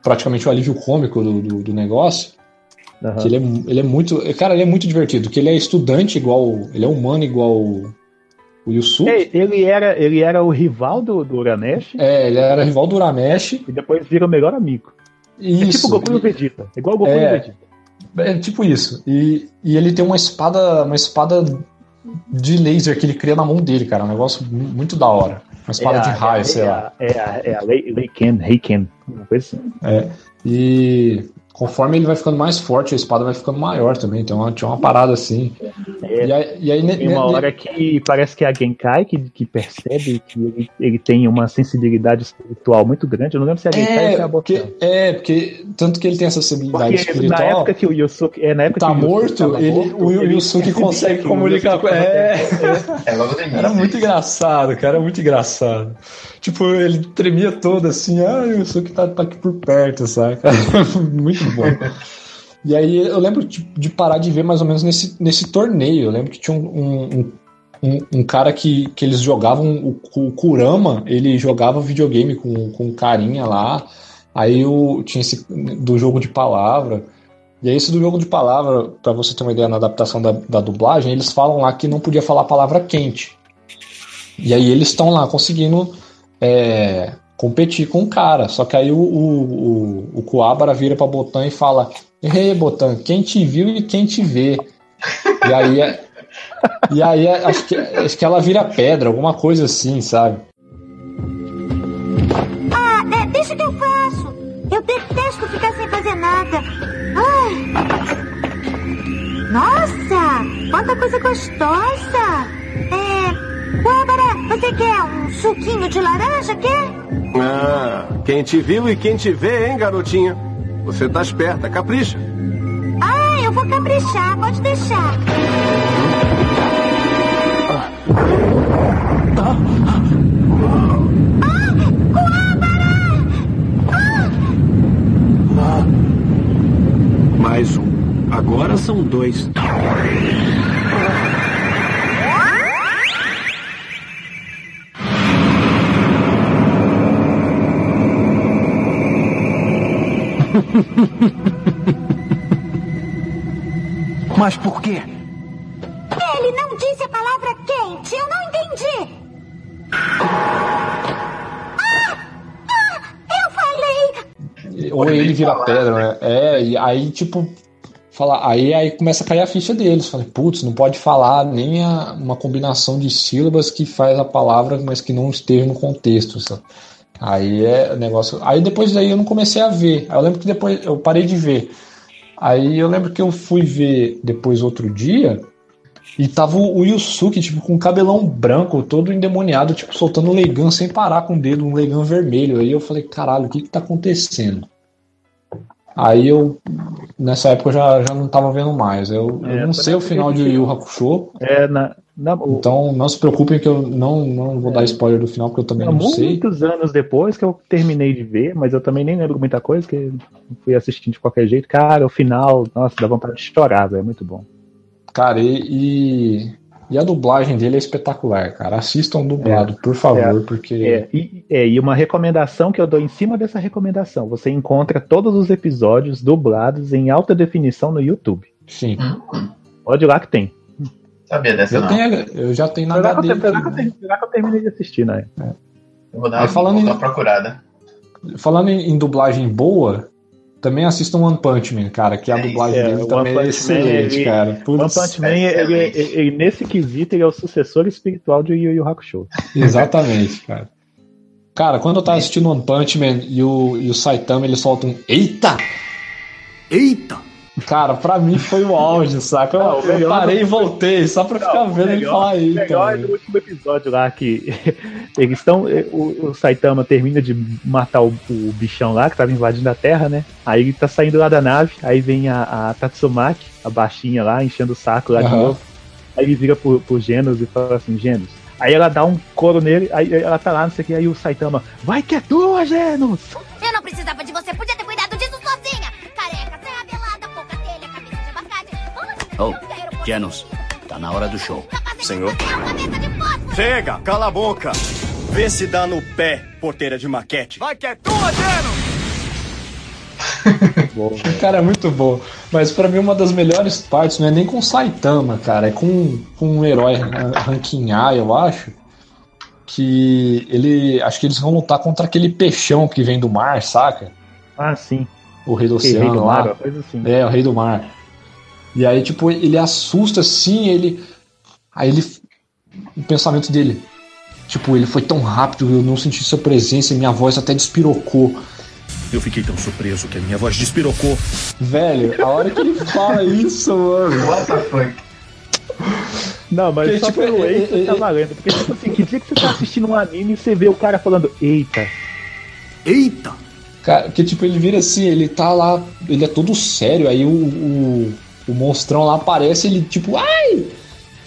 praticamente o alívio cômico do, do, do negócio. Aham. Que ele é, ele é muito. Cara, ele é muito divertido. Que ele é estudante igual. Ele é humano igual o, o Yusuke. É, ele, era, ele era o rival do, do Uramesh É, ele era rival do Uramesh. e depois vira o melhor amigo. Isso. É tipo o Goku e o Vegeta. Igual o Goku É. e o Vegeta. É tipo isso. E, e ele tem uma espada, uma espada de laser que ele cria na mão dele, cara. Um negócio mu- muito da hora. Uma espada É de raio, é, sei é lá. a- É a, é a Lei- Leiken, Heiken, uma coisa assim. E conforme ele vai ficando mais forte, a espada vai ficando maior também. Então tinha uma parada assim. É. E aí, e aí ne- Tem uma ne- hora que parece que é a Genkai que, que percebe que ele, ele tem uma sensibilidade espiritual muito grande. Eu não lembro se é a Genkai ou se é É a porque, é, porque tanto que ele tem essa sensibilidade Porque na espiritual. época que o Yusuke. É, na época Tá que o Yusuke morto, tava ele, morto, o ele Yusuke consegue comunicar Yusuke com. tava É, É no início. Era muito engraçado, cara, era muito engraçado. Tipo, ele tremia todo assim, ah, o Yusuke tá, tá aqui por perto, sabe? muito bom. E aí eu lembro de, de parar de ver mais ou menos nesse, nesse torneio. Eu lembro que tinha um, um, um, um cara que, que eles jogavam, o, o Kurama, ele jogava videogame com, com carinha lá. Aí o, tinha esse do jogo de palavra. E aí, esse do jogo de palavra, pra você ter uma ideia na adaptação da, da dublagem, eles falam lá que não podia falar a palavra quente. E aí eles estão lá conseguindo é, competir com o cara. Só que aí o, o, o, o vira pra Botan e fala: Ei, Botan, quem te viu e quem te vê. e aí, é- E aí acho que, acho que ela vira pedra, alguma coisa assim, sabe? Ah, é, deixa que eu faço. Eu detesto ficar sem fazer nada. Ai. Nossa, quanta coisa gostosa. É, Bárbara, você quer um suquinho de laranja, quer? Ah, quem te viu e quem te vê, hein, garotinha? Você tá esperta, capricha. Ah, eu vou caprichar, pode deixar. Mais um. Agora são dois. Mas por quê? Ele não disse a palavra quente, eu não entendi. Ah! Ah! Eu falei! Ou ele vira pedra, né? É, e aí, tipo, fala, aí, aí começa a cair a ficha deles. Fala, putz, não pode falar nem a- uma combinação de sílabas que faz a palavra, mas que não esteja no contexto. Sabe? Aí é o negócio. Aí depois daí eu não comecei a ver. Aí eu lembro que depois eu parei de ver. Aí eu lembro que eu fui ver depois outro dia. E tava o Yusuke, tipo, com um cabelão branco, todo endemoniado, tipo, soltando legan sem parar com o dedo, um legan vermelho. Aí eu falei, caralho, o que que tá acontecendo? Aí eu, nessa época, eu já, já não tava vendo mais. Eu, eu É, não foi sei o final de Yu Hakusho, É, na, na, o- então não se preocupem que eu não, não vou dar spoiler do final, porque eu também há não sei. muitos anos depois que eu terminei de ver, mas eu também nem lembro muita coisa, que fui assistindo de qualquer jeito. Cara, o final, nossa, dá vontade de chorar, velho. É muito bom. Cara, e, e, e a dublagem dele é espetacular, cara. Assistam dublado, por favor, porque. É e, é, e uma recomendação que eu dou em cima dessa recomendação: você encontra todos os episódios dublados em alta definição no YouTube. Sim. Hum, Pode ir lá que tem. Sabia dessa Eu, não. tenho, eu já tenho na Será que, HD. eu, será, que eu, ter- será que eu terminei de assistir, né? Eu vou dar, Aí uma, falando vou em- dar uma procurada. Falando em, em dublagem boa, também assistam One Punch Man, cara, que a É dublagem É, dele One também é Man, excelente, ele- cara. One Punch Man, ele, ele- ele- nesse quesito, ele é o sucessor espiritual de Yu Yu Hakusho. Exatamente, cara. Cara, quando eu tava assistindo One Punch Man e o, e o Saitama, ele solta um Eita! Eita! Cara, pra mim foi o auge, saca? Eu, Não, o eu parei do- e voltei só pra ficar Não, o vendo ele melhor- falar O Eita. melhor é velho. do último episódio lá que eles estão. O, o Saitama termina de matar o, o bichão lá que tava invadindo a Terra, né? Aí ele tá saindo lá da nave, aí vem a, a Tatsumaki, a baixinha lá, enchendo o saco lá de Aham. novo. Aí ele vira pro, pro Genos e fala assim, Genos. Aí ela dá um couro nele, aí ela tá lá, não sei o que, aí o Saitama, vai que é tua, Genos! Eu não precisava de você, podia Oh, Janus, tá na hora do show. Senhor. Chega, cala a boca. Vê se dá no pé, porteira de maquete. Vai que é tua, Geno! Cara, é muito bom. Mas pra mim, uma das melhores partes não é nem com o Saitama, cara. É com, com um herói ra- ranking A, eu acho. Que ele. Acho que eles vão lutar contra aquele peixão que vem do mar, saca? Ah, sim. O rei do Que rei oceano do lá. mar, uma coisa assim. É, o rei do mar. E aí, tipo, ele assusta assim, ele. Aí ele. O pensamento dele. Tipo, ele foi tão rápido, eu não senti sua presença e minha voz até despirocou. Eu fiquei tão surpreso que a minha voz despirocou. Velho, a hora que ele fala isso, mano. What the fuck? Não, mas Porque, só tipo, pelo é- eita é- tá é- valendo. Porque, tipo assim, que dia que você tá assistindo um anime e você vê o cara falando, eita. Eita! Cara, porque tipo, ele vira assim, ele tá lá, ele é todo sério, aí o, o, o monstrão lá aparece, ele tipo, ai!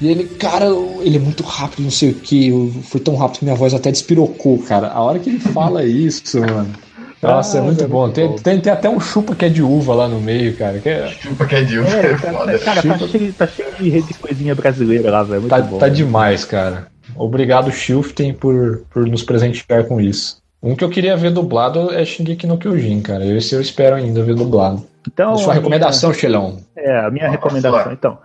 E ele, cara, ele é muito rápido, não sei o que, foi tão rápido que minha voz até despirocou, cara. A hora que ele fala isso, mano. Nossa, é Ah, muito é bom. muito Tem, bom. tem, tem até um chupa que é de uva lá no meio, cara. Que é- Chupa que é de uva, É, é tá, foda. cara, tá cheio, tá cheio de rede de coisinha brasileira lá, velho. Muito tá, bom. tá demais, cara. Obrigado, Shiften, por, por nos presentear com isso. Um que eu queria ver dublado é Shingeki no Kyojin, cara. Esse eu espero ainda ver dublado. Então, a sua recomendação, Xelão? Minha, é, a minha Vamos recomendação. Então,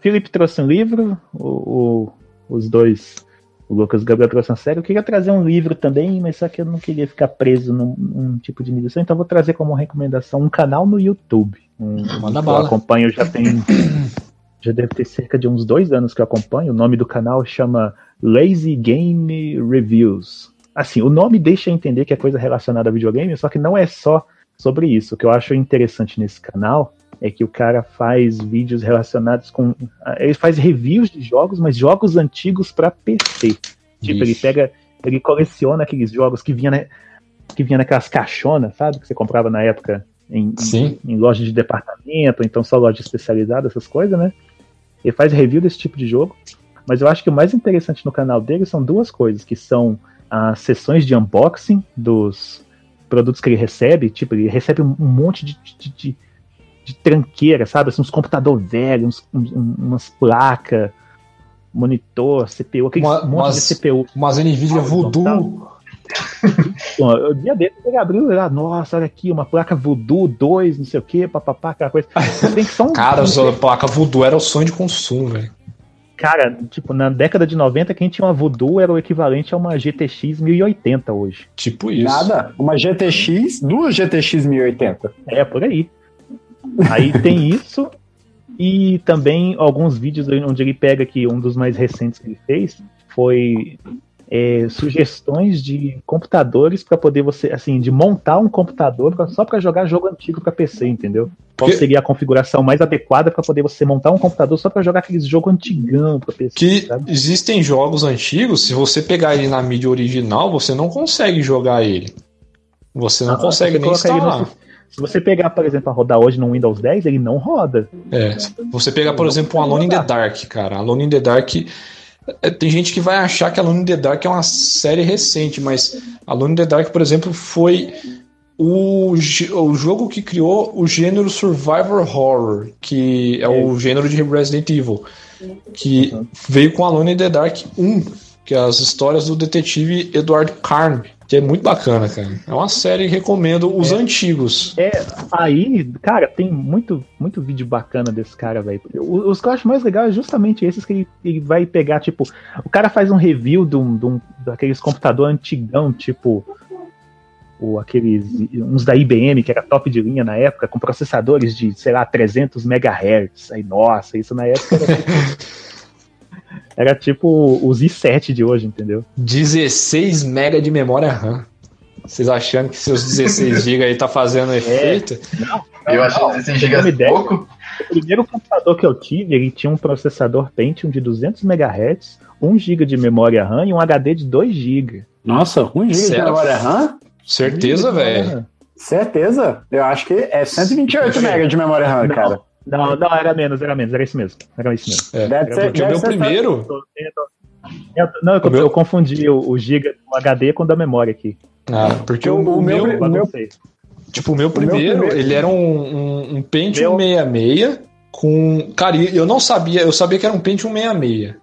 Felipe trouxe um livro, o, o- os dois, o Lucas e o Gabriel trouxe uma série. Eu queria trazer um livro também, mas só que eu não queria ficar preso num, num tipo de medição, então eu vou trazer como recomendação um canal no YouTube. Um, Manda que bala. Eu acompanho já tem, já deve ter cerca de uns dois anos que eu acompanho. O nome do canal chama Lazy Game Reviews. Assim, o nome deixa entender que é coisa relacionada a videogame, só que não é só sobre isso. O que eu acho interessante nesse canal é que o cara faz vídeos relacionados com. Ele faz reviews de jogos, mas jogos antigos para PC. Tipo, ele pega. Ele coleciona aqueles jogos que vinha, na, que vinha naquelas caixonas, sabe? Que você comprava na época em, em, em loja de departamento, então só loja especializada, essas coisas, né? Ele faz review desse tipo de jogo. Mas eu acho que o mais interessante no canal dele são duas coisas, que são as sessões de unboxing dos produtos que ele recebe. Tipo, ele recebe um um monte de, de, de, de tranqueira, sabe? Assim, uns computador velho, uns, uns- umas placas, monitor, CPU, aquele Uma- monte umas- de CPU. Umas Nvidia Voodoo. Pô, O dia dele ele abriu lá, nossa, olha aqui, uma placa Voodoo 2, não sei o que, papapá, aquela coisa. Um, Cara, um- a placa Voodoo era o sonho de consumo, velho. Cara, tipo, na década de 90, quem tinha uma Voodoo era o equivalente a uma GTX 1080 hoje. Tipo isso. Nada. Uma GTX, duas GTX 1080. É, por aí. Aí tem isso, e também alguns vídeos onde ele pega que um dos mais recentes que ele fez foi é, sugestões de computadores para poder você, assim, de montar um computador pra- só para jogar jogo antigo para PC, entendeu? Qual Que- seria a configuração mais adequada para poder você montar um computador só para jogar aqueles jogo antigão para PC? Que sabe? existem jogos antigos, se você pegar ele na mídia original, você não consegue jogar ele. Você não Ah, consegue você nem instalar. no- Se você pegar, por exemplo, a rodar hoje no Windows 10, ele não roda. É. Você pegar, por exemplo, um Alone in the Dark, cara. Alone in the Dark. É, Tem gente que vai achar que Alone in the Dark é uma série recente, mas Alone in the Dark, por exemplo, foi o, o jogo que criou o gênero Survivor Horror, que é o gênero de Resident Evil, que veio com Alone in the Dark 1, que é as histórias do detetive Edward Carn, que é muito bacana, cara. É uma série que recomendo os antigos. É, aí, cara, tem muito, muito vídeo bacana desse cara, velho. Os que eu acho mais legal é justamente esses que ele, ele vai pegar, tipo, o cara faz um review de um, de um- daqueles computador antigão, tipo, o, aqueles, uns da IBM, que era top de linha na época, com processadores de, sei lá, 300 MHz. Aí, nossa, isso na época era era tipo os i7 de hoje, entendeu? 16 MB de memória RAM. Vocês achando que seus 16 GB aí tá fazendo efeito? Eu acho que 16 GB é ideia. pouco. O primeiro computador que eu tive, ele tinha um processador Pentium de 200 MHz, 1 GB de memória RAM e um HD de 2 GB. Nossa, 1 GB de memória RAM? Certeza, velho. Certeza? Eu acho que é 128 MB de memória RAM, Não. cara. Não, não, era menos, era menos, era isso mesmo. Era isso mesmo. É, Deve ser- porque o meu primeiro. Eu- não, eu, O meu- eu confundi o, o giga do HD com o da memória aqui. Ah, porque o, O o meu- meu, meu- tipo, o meu meu primeiro, primeiro- ele era um, um, um Pentium Meu- 66 com. Cara, eu não sabia, eu sabia que era um Pentium 66.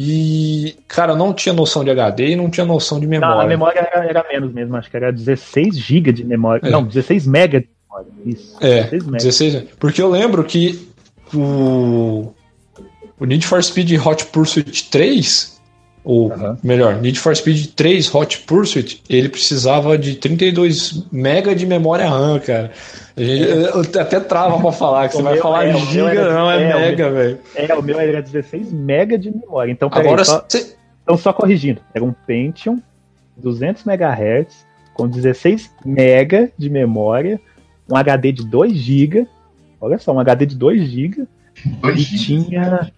E, cara, eu não tinha noção de HD e não tinha noção de Não, a memória. memória era, era menos mesmo, acho que era 16 GB de memória. É. Não, 16 MB de memória. Isso. É, 16 MB. 16. Porque eu lembro que o, o Need for Speed Hot Pursuit 3, ou Aham. melhor, Need for Speed 3 Hot Pursuit, ele precisava de 32 MB de memória RAM, cara. A gente- eu até trava pra falar, que O você vai falar é, giga, era- não, é, é, mega, velho. É, o meu era 16 MB de memória. Então, Agora, só, cê- então, só corrigindo. Era um Pentium 200 MHz com 16 MB de memória, um HD de 2 GB. Olha só, um HD de 2 GB. E tinha.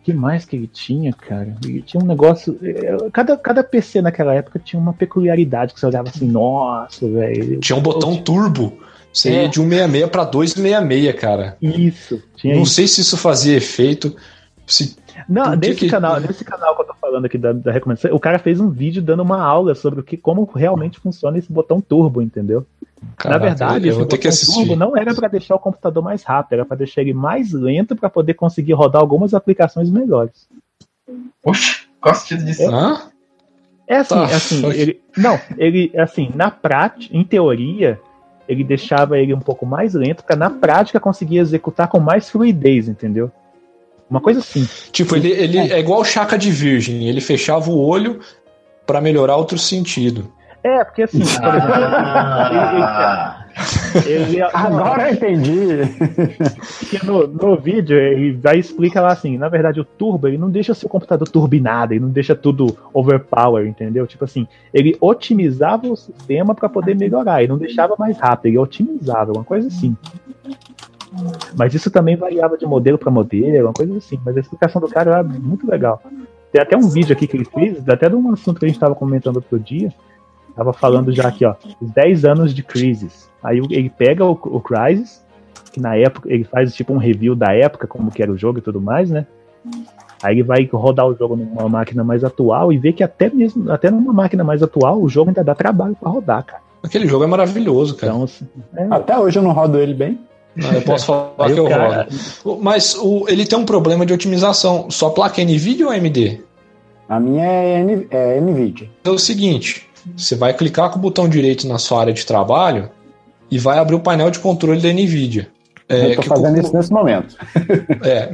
O que mais que ele tinha, cara? Ele tinha um negócio. é, Cada, cada PC naquela época tinha uma peculiaridade que você olhava assim, nossa, velho. tinha um botão turbo. Você ia É. de 166 pra 266, cara. Isso, tinha Não isso. sei se isso fazia efeito. Se Não, nesse que- canal, nesse canal que eu tô falando aqui da, da recomendação, o cara fez um vídeo dando uma aula sobre o que, como realmente funciona esse botão turbo, entendeu? Caraca, Na verdade, eu esse vou ter botão que assistir. turbo não era para deixar o computador mais rápido, era para deixar ele mais lento para poder conseguir rodar algumas aplicações melhores. Oxe, qual o sentido disso? Hã? É assim, Tá, é assim, ele, não, ele assim, na prática, em teoria, ele deixava ele um pouco mais lento para na prática conseguir executar com mais fluidez, entendeu? Uma coisa assim. Tipo, ele, ele é igual chaca de virgem, ele fechava o olho pra melhorar outro sentido. É, porque assim, por exemplo, ele- ele- Ah, Ele, Agora eu entendi. Porque no, no vídeo ele vai explica lá assim, na verdade o turbo ele não deixa seu computador turbinado, ele não deixa tudo overpower, entendeu? Tipo assim, ele otimizava o sistema para poder melhorar, ele não deixava mais rápido, ele otimizava, uma coisa assim. Mas isso também variava de modelo para modelo, uma coisa assim. Mas a explicação do cara era muito legal. Tem até um vídeo aqui que ele fez, até de um assunto que a gente estava comentando outro dia. Tava falando já aqui, ó, os 10 anos de Crisis. Aí ele pega o, o Crisis, que na época ele faz tipo um review da época, como que era o jogo e tudo mais, né? Aí ele vai rodar o jogo numa máquina mais atual e vê que até mesmo, até numa máquina mais atual, o jogo ainda dá trabalho para rodar, cara. Aquele jogo é maravilhoso, cara. Então, assim, é, Até hoje eu não rodo ele bem. Não, eu posso falar que eu cara- rodo. Mas o, ele tem um problema de otimização. Sua placa é NVIDIA ou AMD? A minha é, N, é NVIDIA. É o seguinte: você vai clicar com o botão direito na sua área de trabalho e vai abrir o painel de controle da NVIDIA. É, que- fazendo isso nesse momento. É,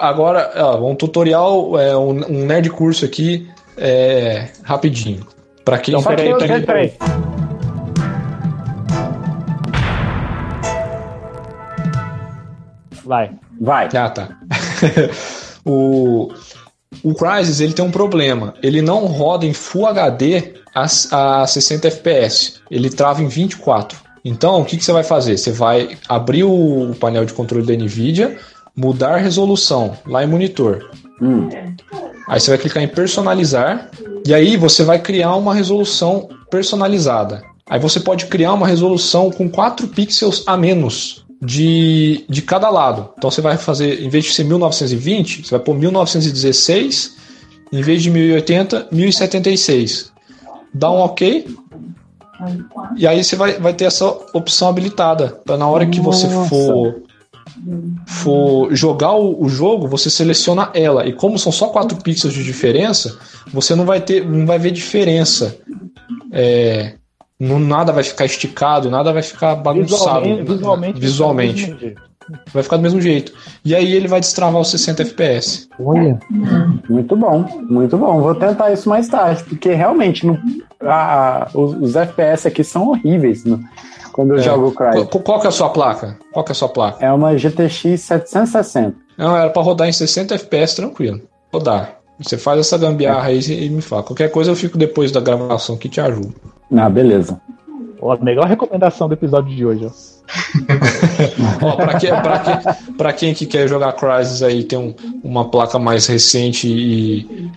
agora, ó, um tutorial, é, um, um nerd curso aqui, é, rapidinho. Pra quem. Então, peraí, peraí, peraí. Vai. Vai. Ah, tá. o, o Crysis ele tem um problema. Ele não roda em Full HD a, a 60 FPS. Ele trava em 24. Então, o que, que você vai fazer? Você vai abrir o painel de controle da NVIDIA, mudar resolução lá em monitor. Hum. Aí você vai clicar em personalizar e aí você vai criar uma resolução personalizada. Aí você pode criar uma resolução com 4 pixels a menos de, de cada lado. Então você vai fazer, em vez de ser 1920, você vai pôr 1916, em vez de 1080, 1076. Dá um OK. E aí você vai, vai ter essa opção habilitada. Para na hora que você for for jogar o, o jogo, você seleciona ela. E como são só 4 pixels de diferença, você não vai ter, não vai ver diferença. É, não, nada vai ficar esticado, nada vai ficar bagunçado. Visualmente, visualmente, Visualmente. Vai ficar do mesmo jeito. E aí ele vai destravar os 60 FPS. Olha. Muito bom, muito bom. Vou tentar isso mais tarde, porque realmente não- a- a- os, os FPS aqui são horríveis no- quando eu É. jogo o Cry. Qual, qual que é a sua placa? Qual que é a sua placa? É uma GTX 760. Não, era pra rodar em 60 FPS tranquilo. Rodar. Você faz essa gambiarra aí e me fala. Qualquer coisa eu fico depois da gravação que te ajudo. Ah, beleza. Ó, a melhor recomendação do episódio de hoje, ó. Ó, pra, que, pra, que, pra quem que quer jogar Crysis aí, tem um- uma placa mais recente e,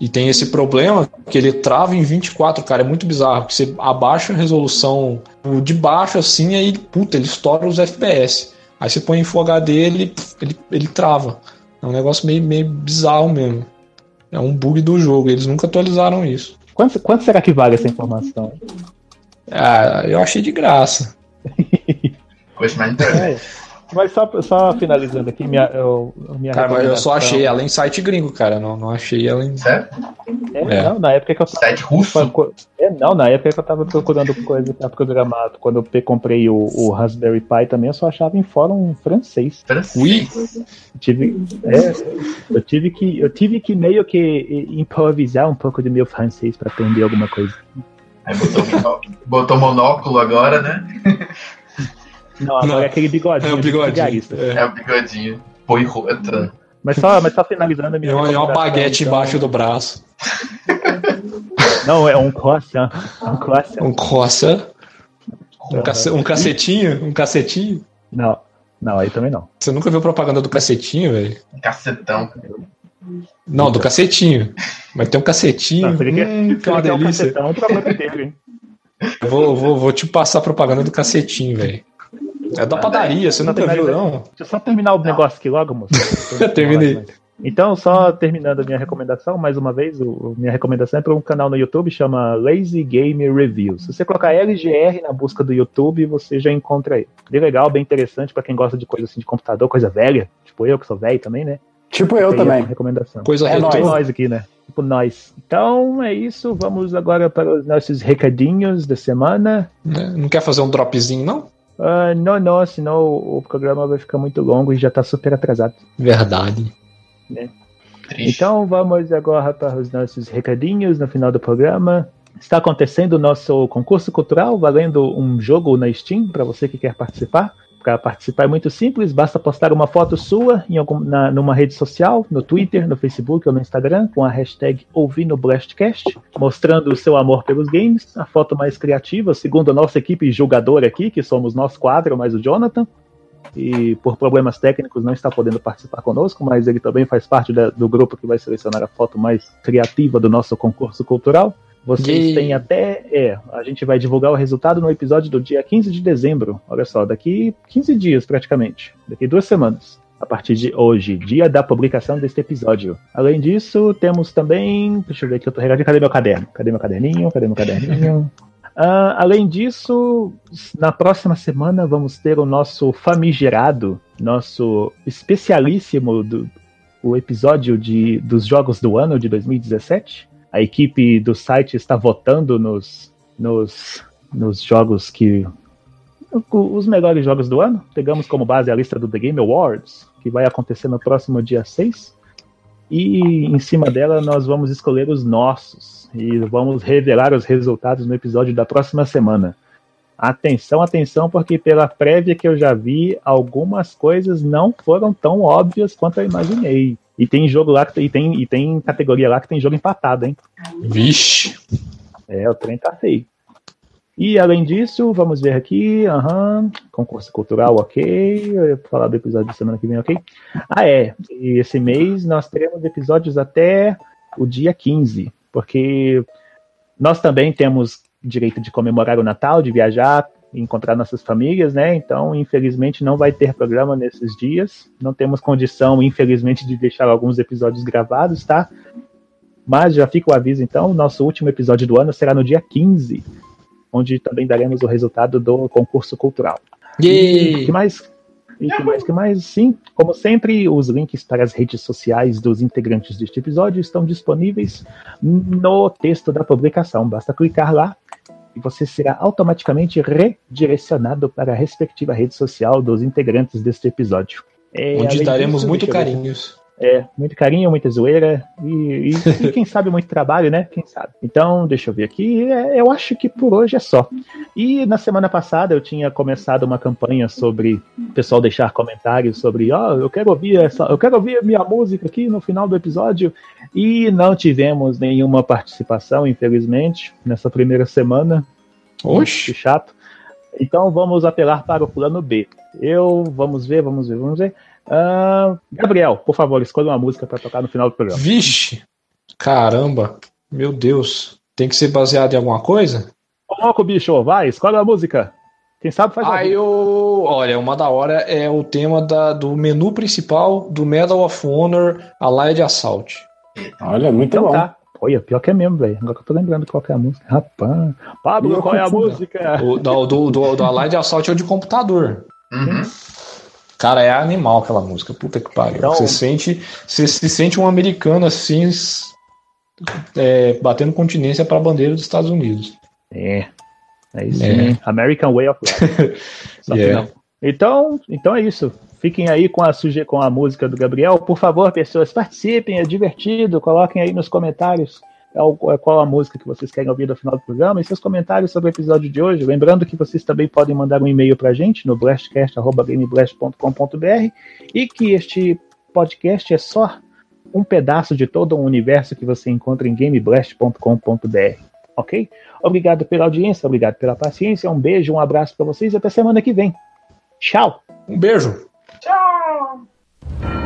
e tem esse problema que ele trava em 24, cara, é muito bizarro. Porque você abaixa a resolução de baixo assim, aí, puta, ele estoura os FPS. Aí você põe em Full HD, ele, ele, ele trava. É um negócio meio, meio bizarro mesmo. É um bug do jogo, eles nunca atualizaram isso. Quanto, quanto será que vale essa informação? Ah, eu achei de graça. Poxa, mas então, É, mas só, só finalizando aqui, minha, eu, minha Cara, mas eu só achei ela em site gringo, cara. Não, não achei ela em. Sério? É, É. Não, na época que eu Site russo? É, não, na época que eu tava procurando coisa pra programar, quando eu comprei o, o Raspberry Pi também, eu só achava em fórum francês. Oui. Eu tive, é, eu tive que, eu tive que meio que improvisar um pouco do meu francês pra aprender alguma coisa. Aí botou, botou monóculo agora, né? Não, agora Não, é aquele bigodinho. é o de bigodinho, vigarista. É o bigodinho. Põe rota. Mas só, mas só finalizando a minha É uma, é uma baguete então- embaixo do braço. Não, é um croissant. Um croissant. Um coça. Um, cace- um cacetinho? Um cacetinho? Não, não, aí também não. Você nunca viu propaganda do cacetinho, velho? Cacetão. Não, do cacetinho. Mas tem um cacetinho. Não, você quer, hum, que é uma você quer um delícia. cacetão? Eu vou, vou, vou te passar a propaganda do cacetinho, velho. É da padaria, você nunca viu, não? Deixa eu só terminar o negócio aqui logo, moço. Terminei. Então, só terminando a minha recomendação, mais uma vez, o, minha recomendação é para um canal no YouTube chama Lazy Game Reviews. Se você colocar LGR na busca do YouTube, você já encontra ele. Bem legal, bem interessante para quem gosta de coisa assim de computador, coisa velha, tipo eu que sou velho também, né? Tipo eu também. recomendação. Coisa É retrô. nós aqui, né? Tipo nós. Então é isso, vamos agora para os nossos recadinhos da semana. Né? Não quer fazer um dropzinho, não? Ah, não, não, senão o programa vai ficar muito longo e já tá super atrasado. Verdade. Triste. Então vamos agora para os nossos recadinhos no final do programa. está acontecendo o nosso concurso cultural, valendo um jogo na Steam para você que quer participar. Para participar é muito simples, basta postar uma foto sua em algum, na, numa rede social, no Twitter, no Facebook ou no Instagram, com a hashtag OuviNoBlastcast, mostrando o seu amor pelos games, a foto mais criativa, segundo a nossa equipe julgadora aqui, que somos nós quatro, mais o Jonathan, e por problemas técnicos não está podendo participar conosco, mas ele também faz parte da, do grupo que vai selecionar a foto mais criativa do nosso concurso cultural. Vocês têm até. É, a gente vai divulgar o resultado no episódio do dia 15 de dezembro. Olha só, daqui 15 dias praticamente. Daqui duas semanas. A partir de hoje, dia da publicação deste episódio. Além disso, temos também. Deixa eu ver aqui, eu tô regado. Cadê meu caderno? Cadê meu caderninho? Cadê meu caderninho? Uh, além disso, na próxima semana vamos ter o nosso famigerado, nosso especialíssimo do, o episódio de, dos jogos do ano de 2017 a equipe do site está votando nos, nos, nos jogos que. Os melhores jogos do ano. Pegamos como base a lista do The Game Awards, que vai acontecer no próximo dia 6. E em cima dela nós vamos escolher os nossos. E vamos revelar os resultados no episódio da próxima semana. Atenção, atenção, porque pela prévia que eu já vi, algumas coisas não foram tão óbvias quanto eu imaginei. E tem jogo lá que e tem, e tem categoria lá que tem jogo empatado, hein? Vixe! É, o trem tá feio. E além disso, vamos ver aqui, uhum, concurso cultural, ok. Eu ia falar do episódio da semana que vem, ok. Ah, é. E esse mês nós teremos episódios até o dia 15, porque nós também temos direito de comemorar o Natal, de viajar, encontrar nossas famílias, né? Então, infelizmente, não vai ter programa nesses dias. Não temos condição, infelizmente, de deixar alguns episódios gravados, tá? Mas já fica o aviso, então, nosso último episódio do ano será no dia 15, onde também daremos o resultado do concurso cultural. E que mais? E que mais? Que mais? Sim, como sempre, os links para as redes sociais dos integrantes deste episódio estão disponíveis no texto da publicação. Basta clicar lá e você será automaticamente redirecionado para a respectiva rede social dos integrantes deste episódio. É, Onde daremos disso, muito carinhos. É, muito carinho, muita zoeira e, e, e, quem sabe muito trabalho, né? Quem sabe. Então, deixa eu ver aqui. É, eu acho que por hoje é só. E na semana passada eu tinha começado uma campanha sobre o pessoal deixar comentários sobre, ó, oh, eu quero ouvir essa, eu quero ouvir a minha música aqui no final do episódio. E não tivemos nenhuma participação, infelizmente, nessa primeira semana. Oxe. Que chato. Então vamos apelar para o plano B. Eu, vamos ver, vamos ver, vamos ver. Uh, Gabriel, por favor, escolha uma música para tocar no final do programa. Vixe! Caramba! Meu Deus! Tem que ser baseado em alguma coisa? Coloca o bicho, vai, escolhe uma música. Quem sabe faz Aí eu. Olha, uma da hora é o tema da, do menu principal do Medal of Honor Allied Assault. Olha, muito então, bom. Tá. Olha, pior que é mesmo, velho. Agora que eu tô lembrando qual é a música. Rapaz. Pablo, qual é a música? O, do, do, do, do Allied Assault é o de computador. Uhum. Cara, é animal aquela música. Puta que pariu. Então, você sente. Você se sente um americano assim. É, batendo continência para a bandeira dos Estados Unidos. É. É isso, é. American Way of Life. yeah. Então, então é isso. Fiquem aí com a, suje com a música do Gabriel. Por favor, pessoas, participem, é divertido. Coloquem aí nos comentários qual a música que vocês querem ouvir no final do programa e seus comentários sobre o episódio de hoje. Lembrando que vocês também podem mandar um e-mail para a gente no blastcast.gameblast.com.br e que este podcast é só um pedaço de todo o universo que você encontra em gameblast.com.br. Ok? Obrigado pela audiência, obrigado pela paciência. Um beijo, um abraço para vocês e até semana que vem. Tchau! Um beijo! Tchau!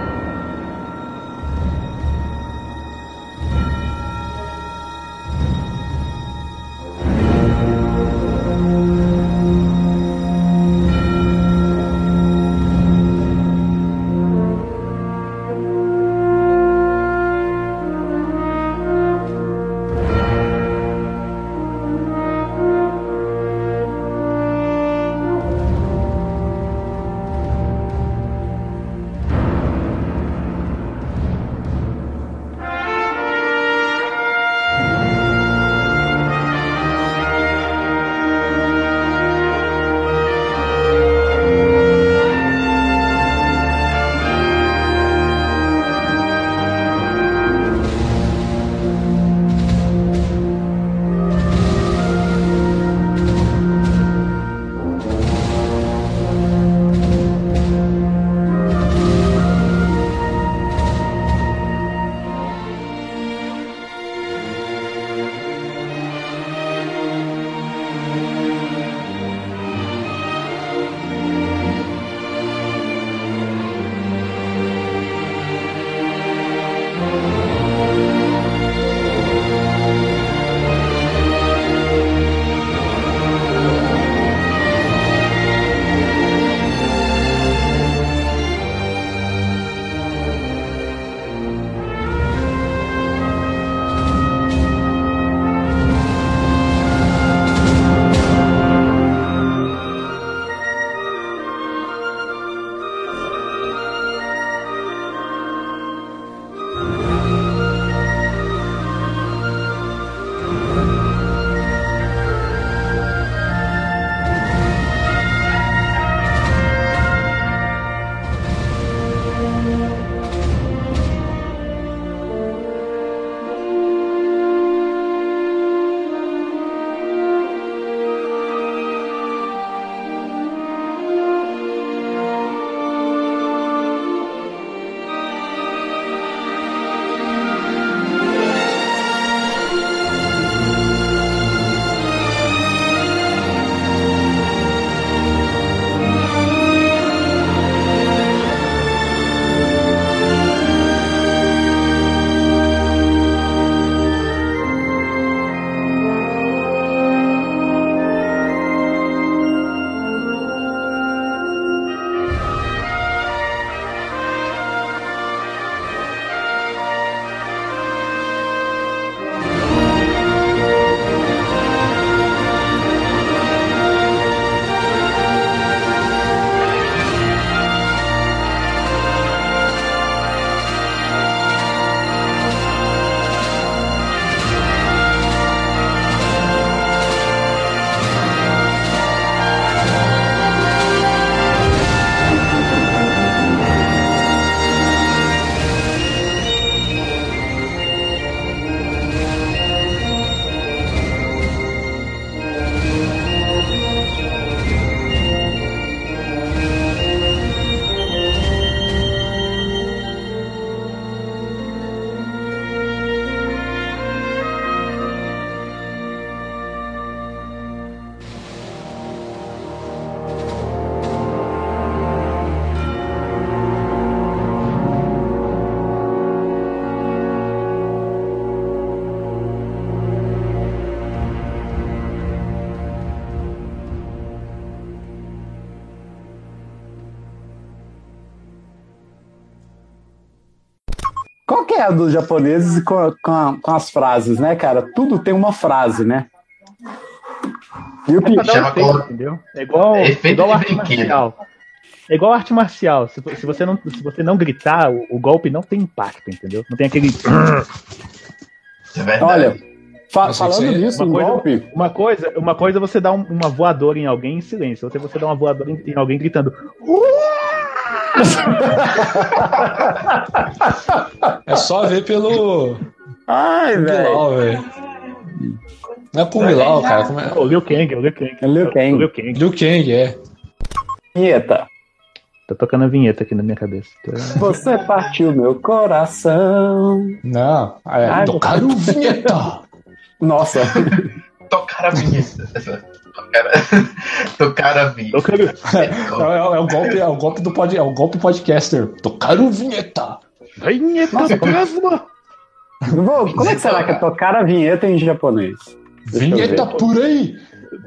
É a dos japoneses com, com, a- com as frases, né, cara? Tudo tem uma frase, né? E o É que um Chama entendeu? É igual, Efeito igual de arte brinquedo. marcial. É igual arte marcial. Se, se você não, se você não gritar, o, o golpe não tem impacto, entendeu? Não tem aquele. É verdade. Olha, fa- falando é nisso, uma um coisa- golpe. Uma coisa, uma coisa é você dar um- uma voadora em alguém em silêncio, outra é você dar uma voadora em, em alguém gritando. É só ver pelo. Ai, velho. Não é pro Milau, cara. Como é? O Liu Kang, o Liu Kang. É Liu Kang. O Liu Kang. Liu Kang, é. Vinheta. Tá tocando a vinheta aqui na minha cabeça. Você partiu meu coração. Não. É, Ai, tocaram vinheta. Nossa. Tocar a vinheta. Tocar, tocar a vinheta. É, é- é o golpe, é o golpe do pod, é o golpe podcaster. Tocaram vinheta. Vinheta plasma! Vou- como é que será que é tocar a vinheta em japonês? Deixa Vinheta por aí.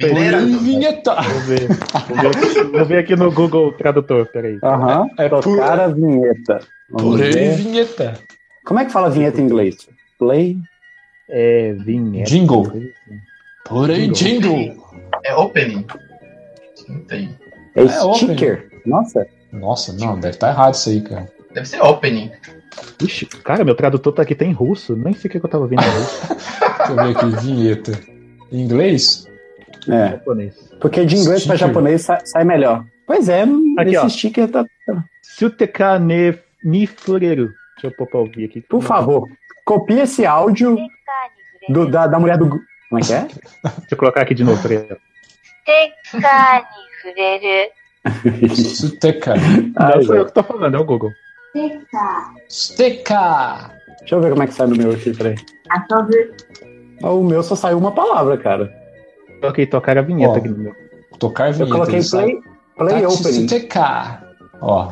Aí, vinheta. Vou ver. Vou ver, vou ver aqui no Google Tradutor, peraí. Aham. É por- tocar a vinheta. Vamos Por aí, ver. vinheta. Como é que fala vinheta em inglês? Play. É vinheta. Jingle. Por aí, jingle. É opening. Não tem. É, É, sticker. Nossa. Nossa, não, deve estar errado isso aí, cara. Deve ser opening. Ixi, cara, meu tradutor tá aqui, tem russo. Nem sei o que eu tava vendo em russo. Deixa eu ver aqui, vinheta. Em inglês? É. japonês. Porque de inglês pra Sticker. japonês sai, sai melhor. Pois é, Aqui, esse ó. sticker tá. Suteka ne ni fureru. Deixa eu pôr pra ouvir aqui. Por favor, Copia esse áudio do, da, da mulher do. Como é que é? Deixa eu colocar aqui de novo. Suteca. ah, sou é. eu que tô falando, é o Google. Suteca. Suteca. Deixa eu ver como é que sai no meu aqui, peraí. Oh, o meu só saiu uma palavra, cara. Coloquei tocar a vinheta Ó, aqui no meu. Tocar a vinheta. Eu coloquei play, play opening. Suteca. Ó.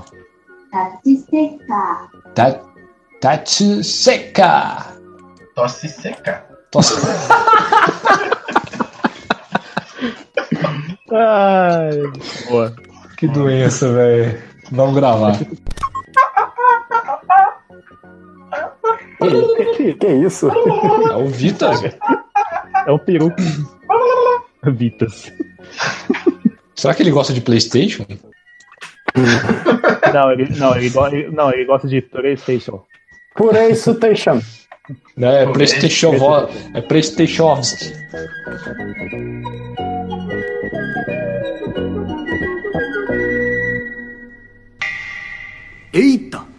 Suteca. Tatsu seca. Tosse seca. Tosse Ai, boa. Que doença, velho. Vamos gravar. que, que, que é isso? É o Vitas. É o peru. Vitas. Será que ele gosta de Playstation? não, ele, não, ele, não, ele gosta de Playstation. Por isso, Teixão. É PlayStation. É PlayStation. Eita!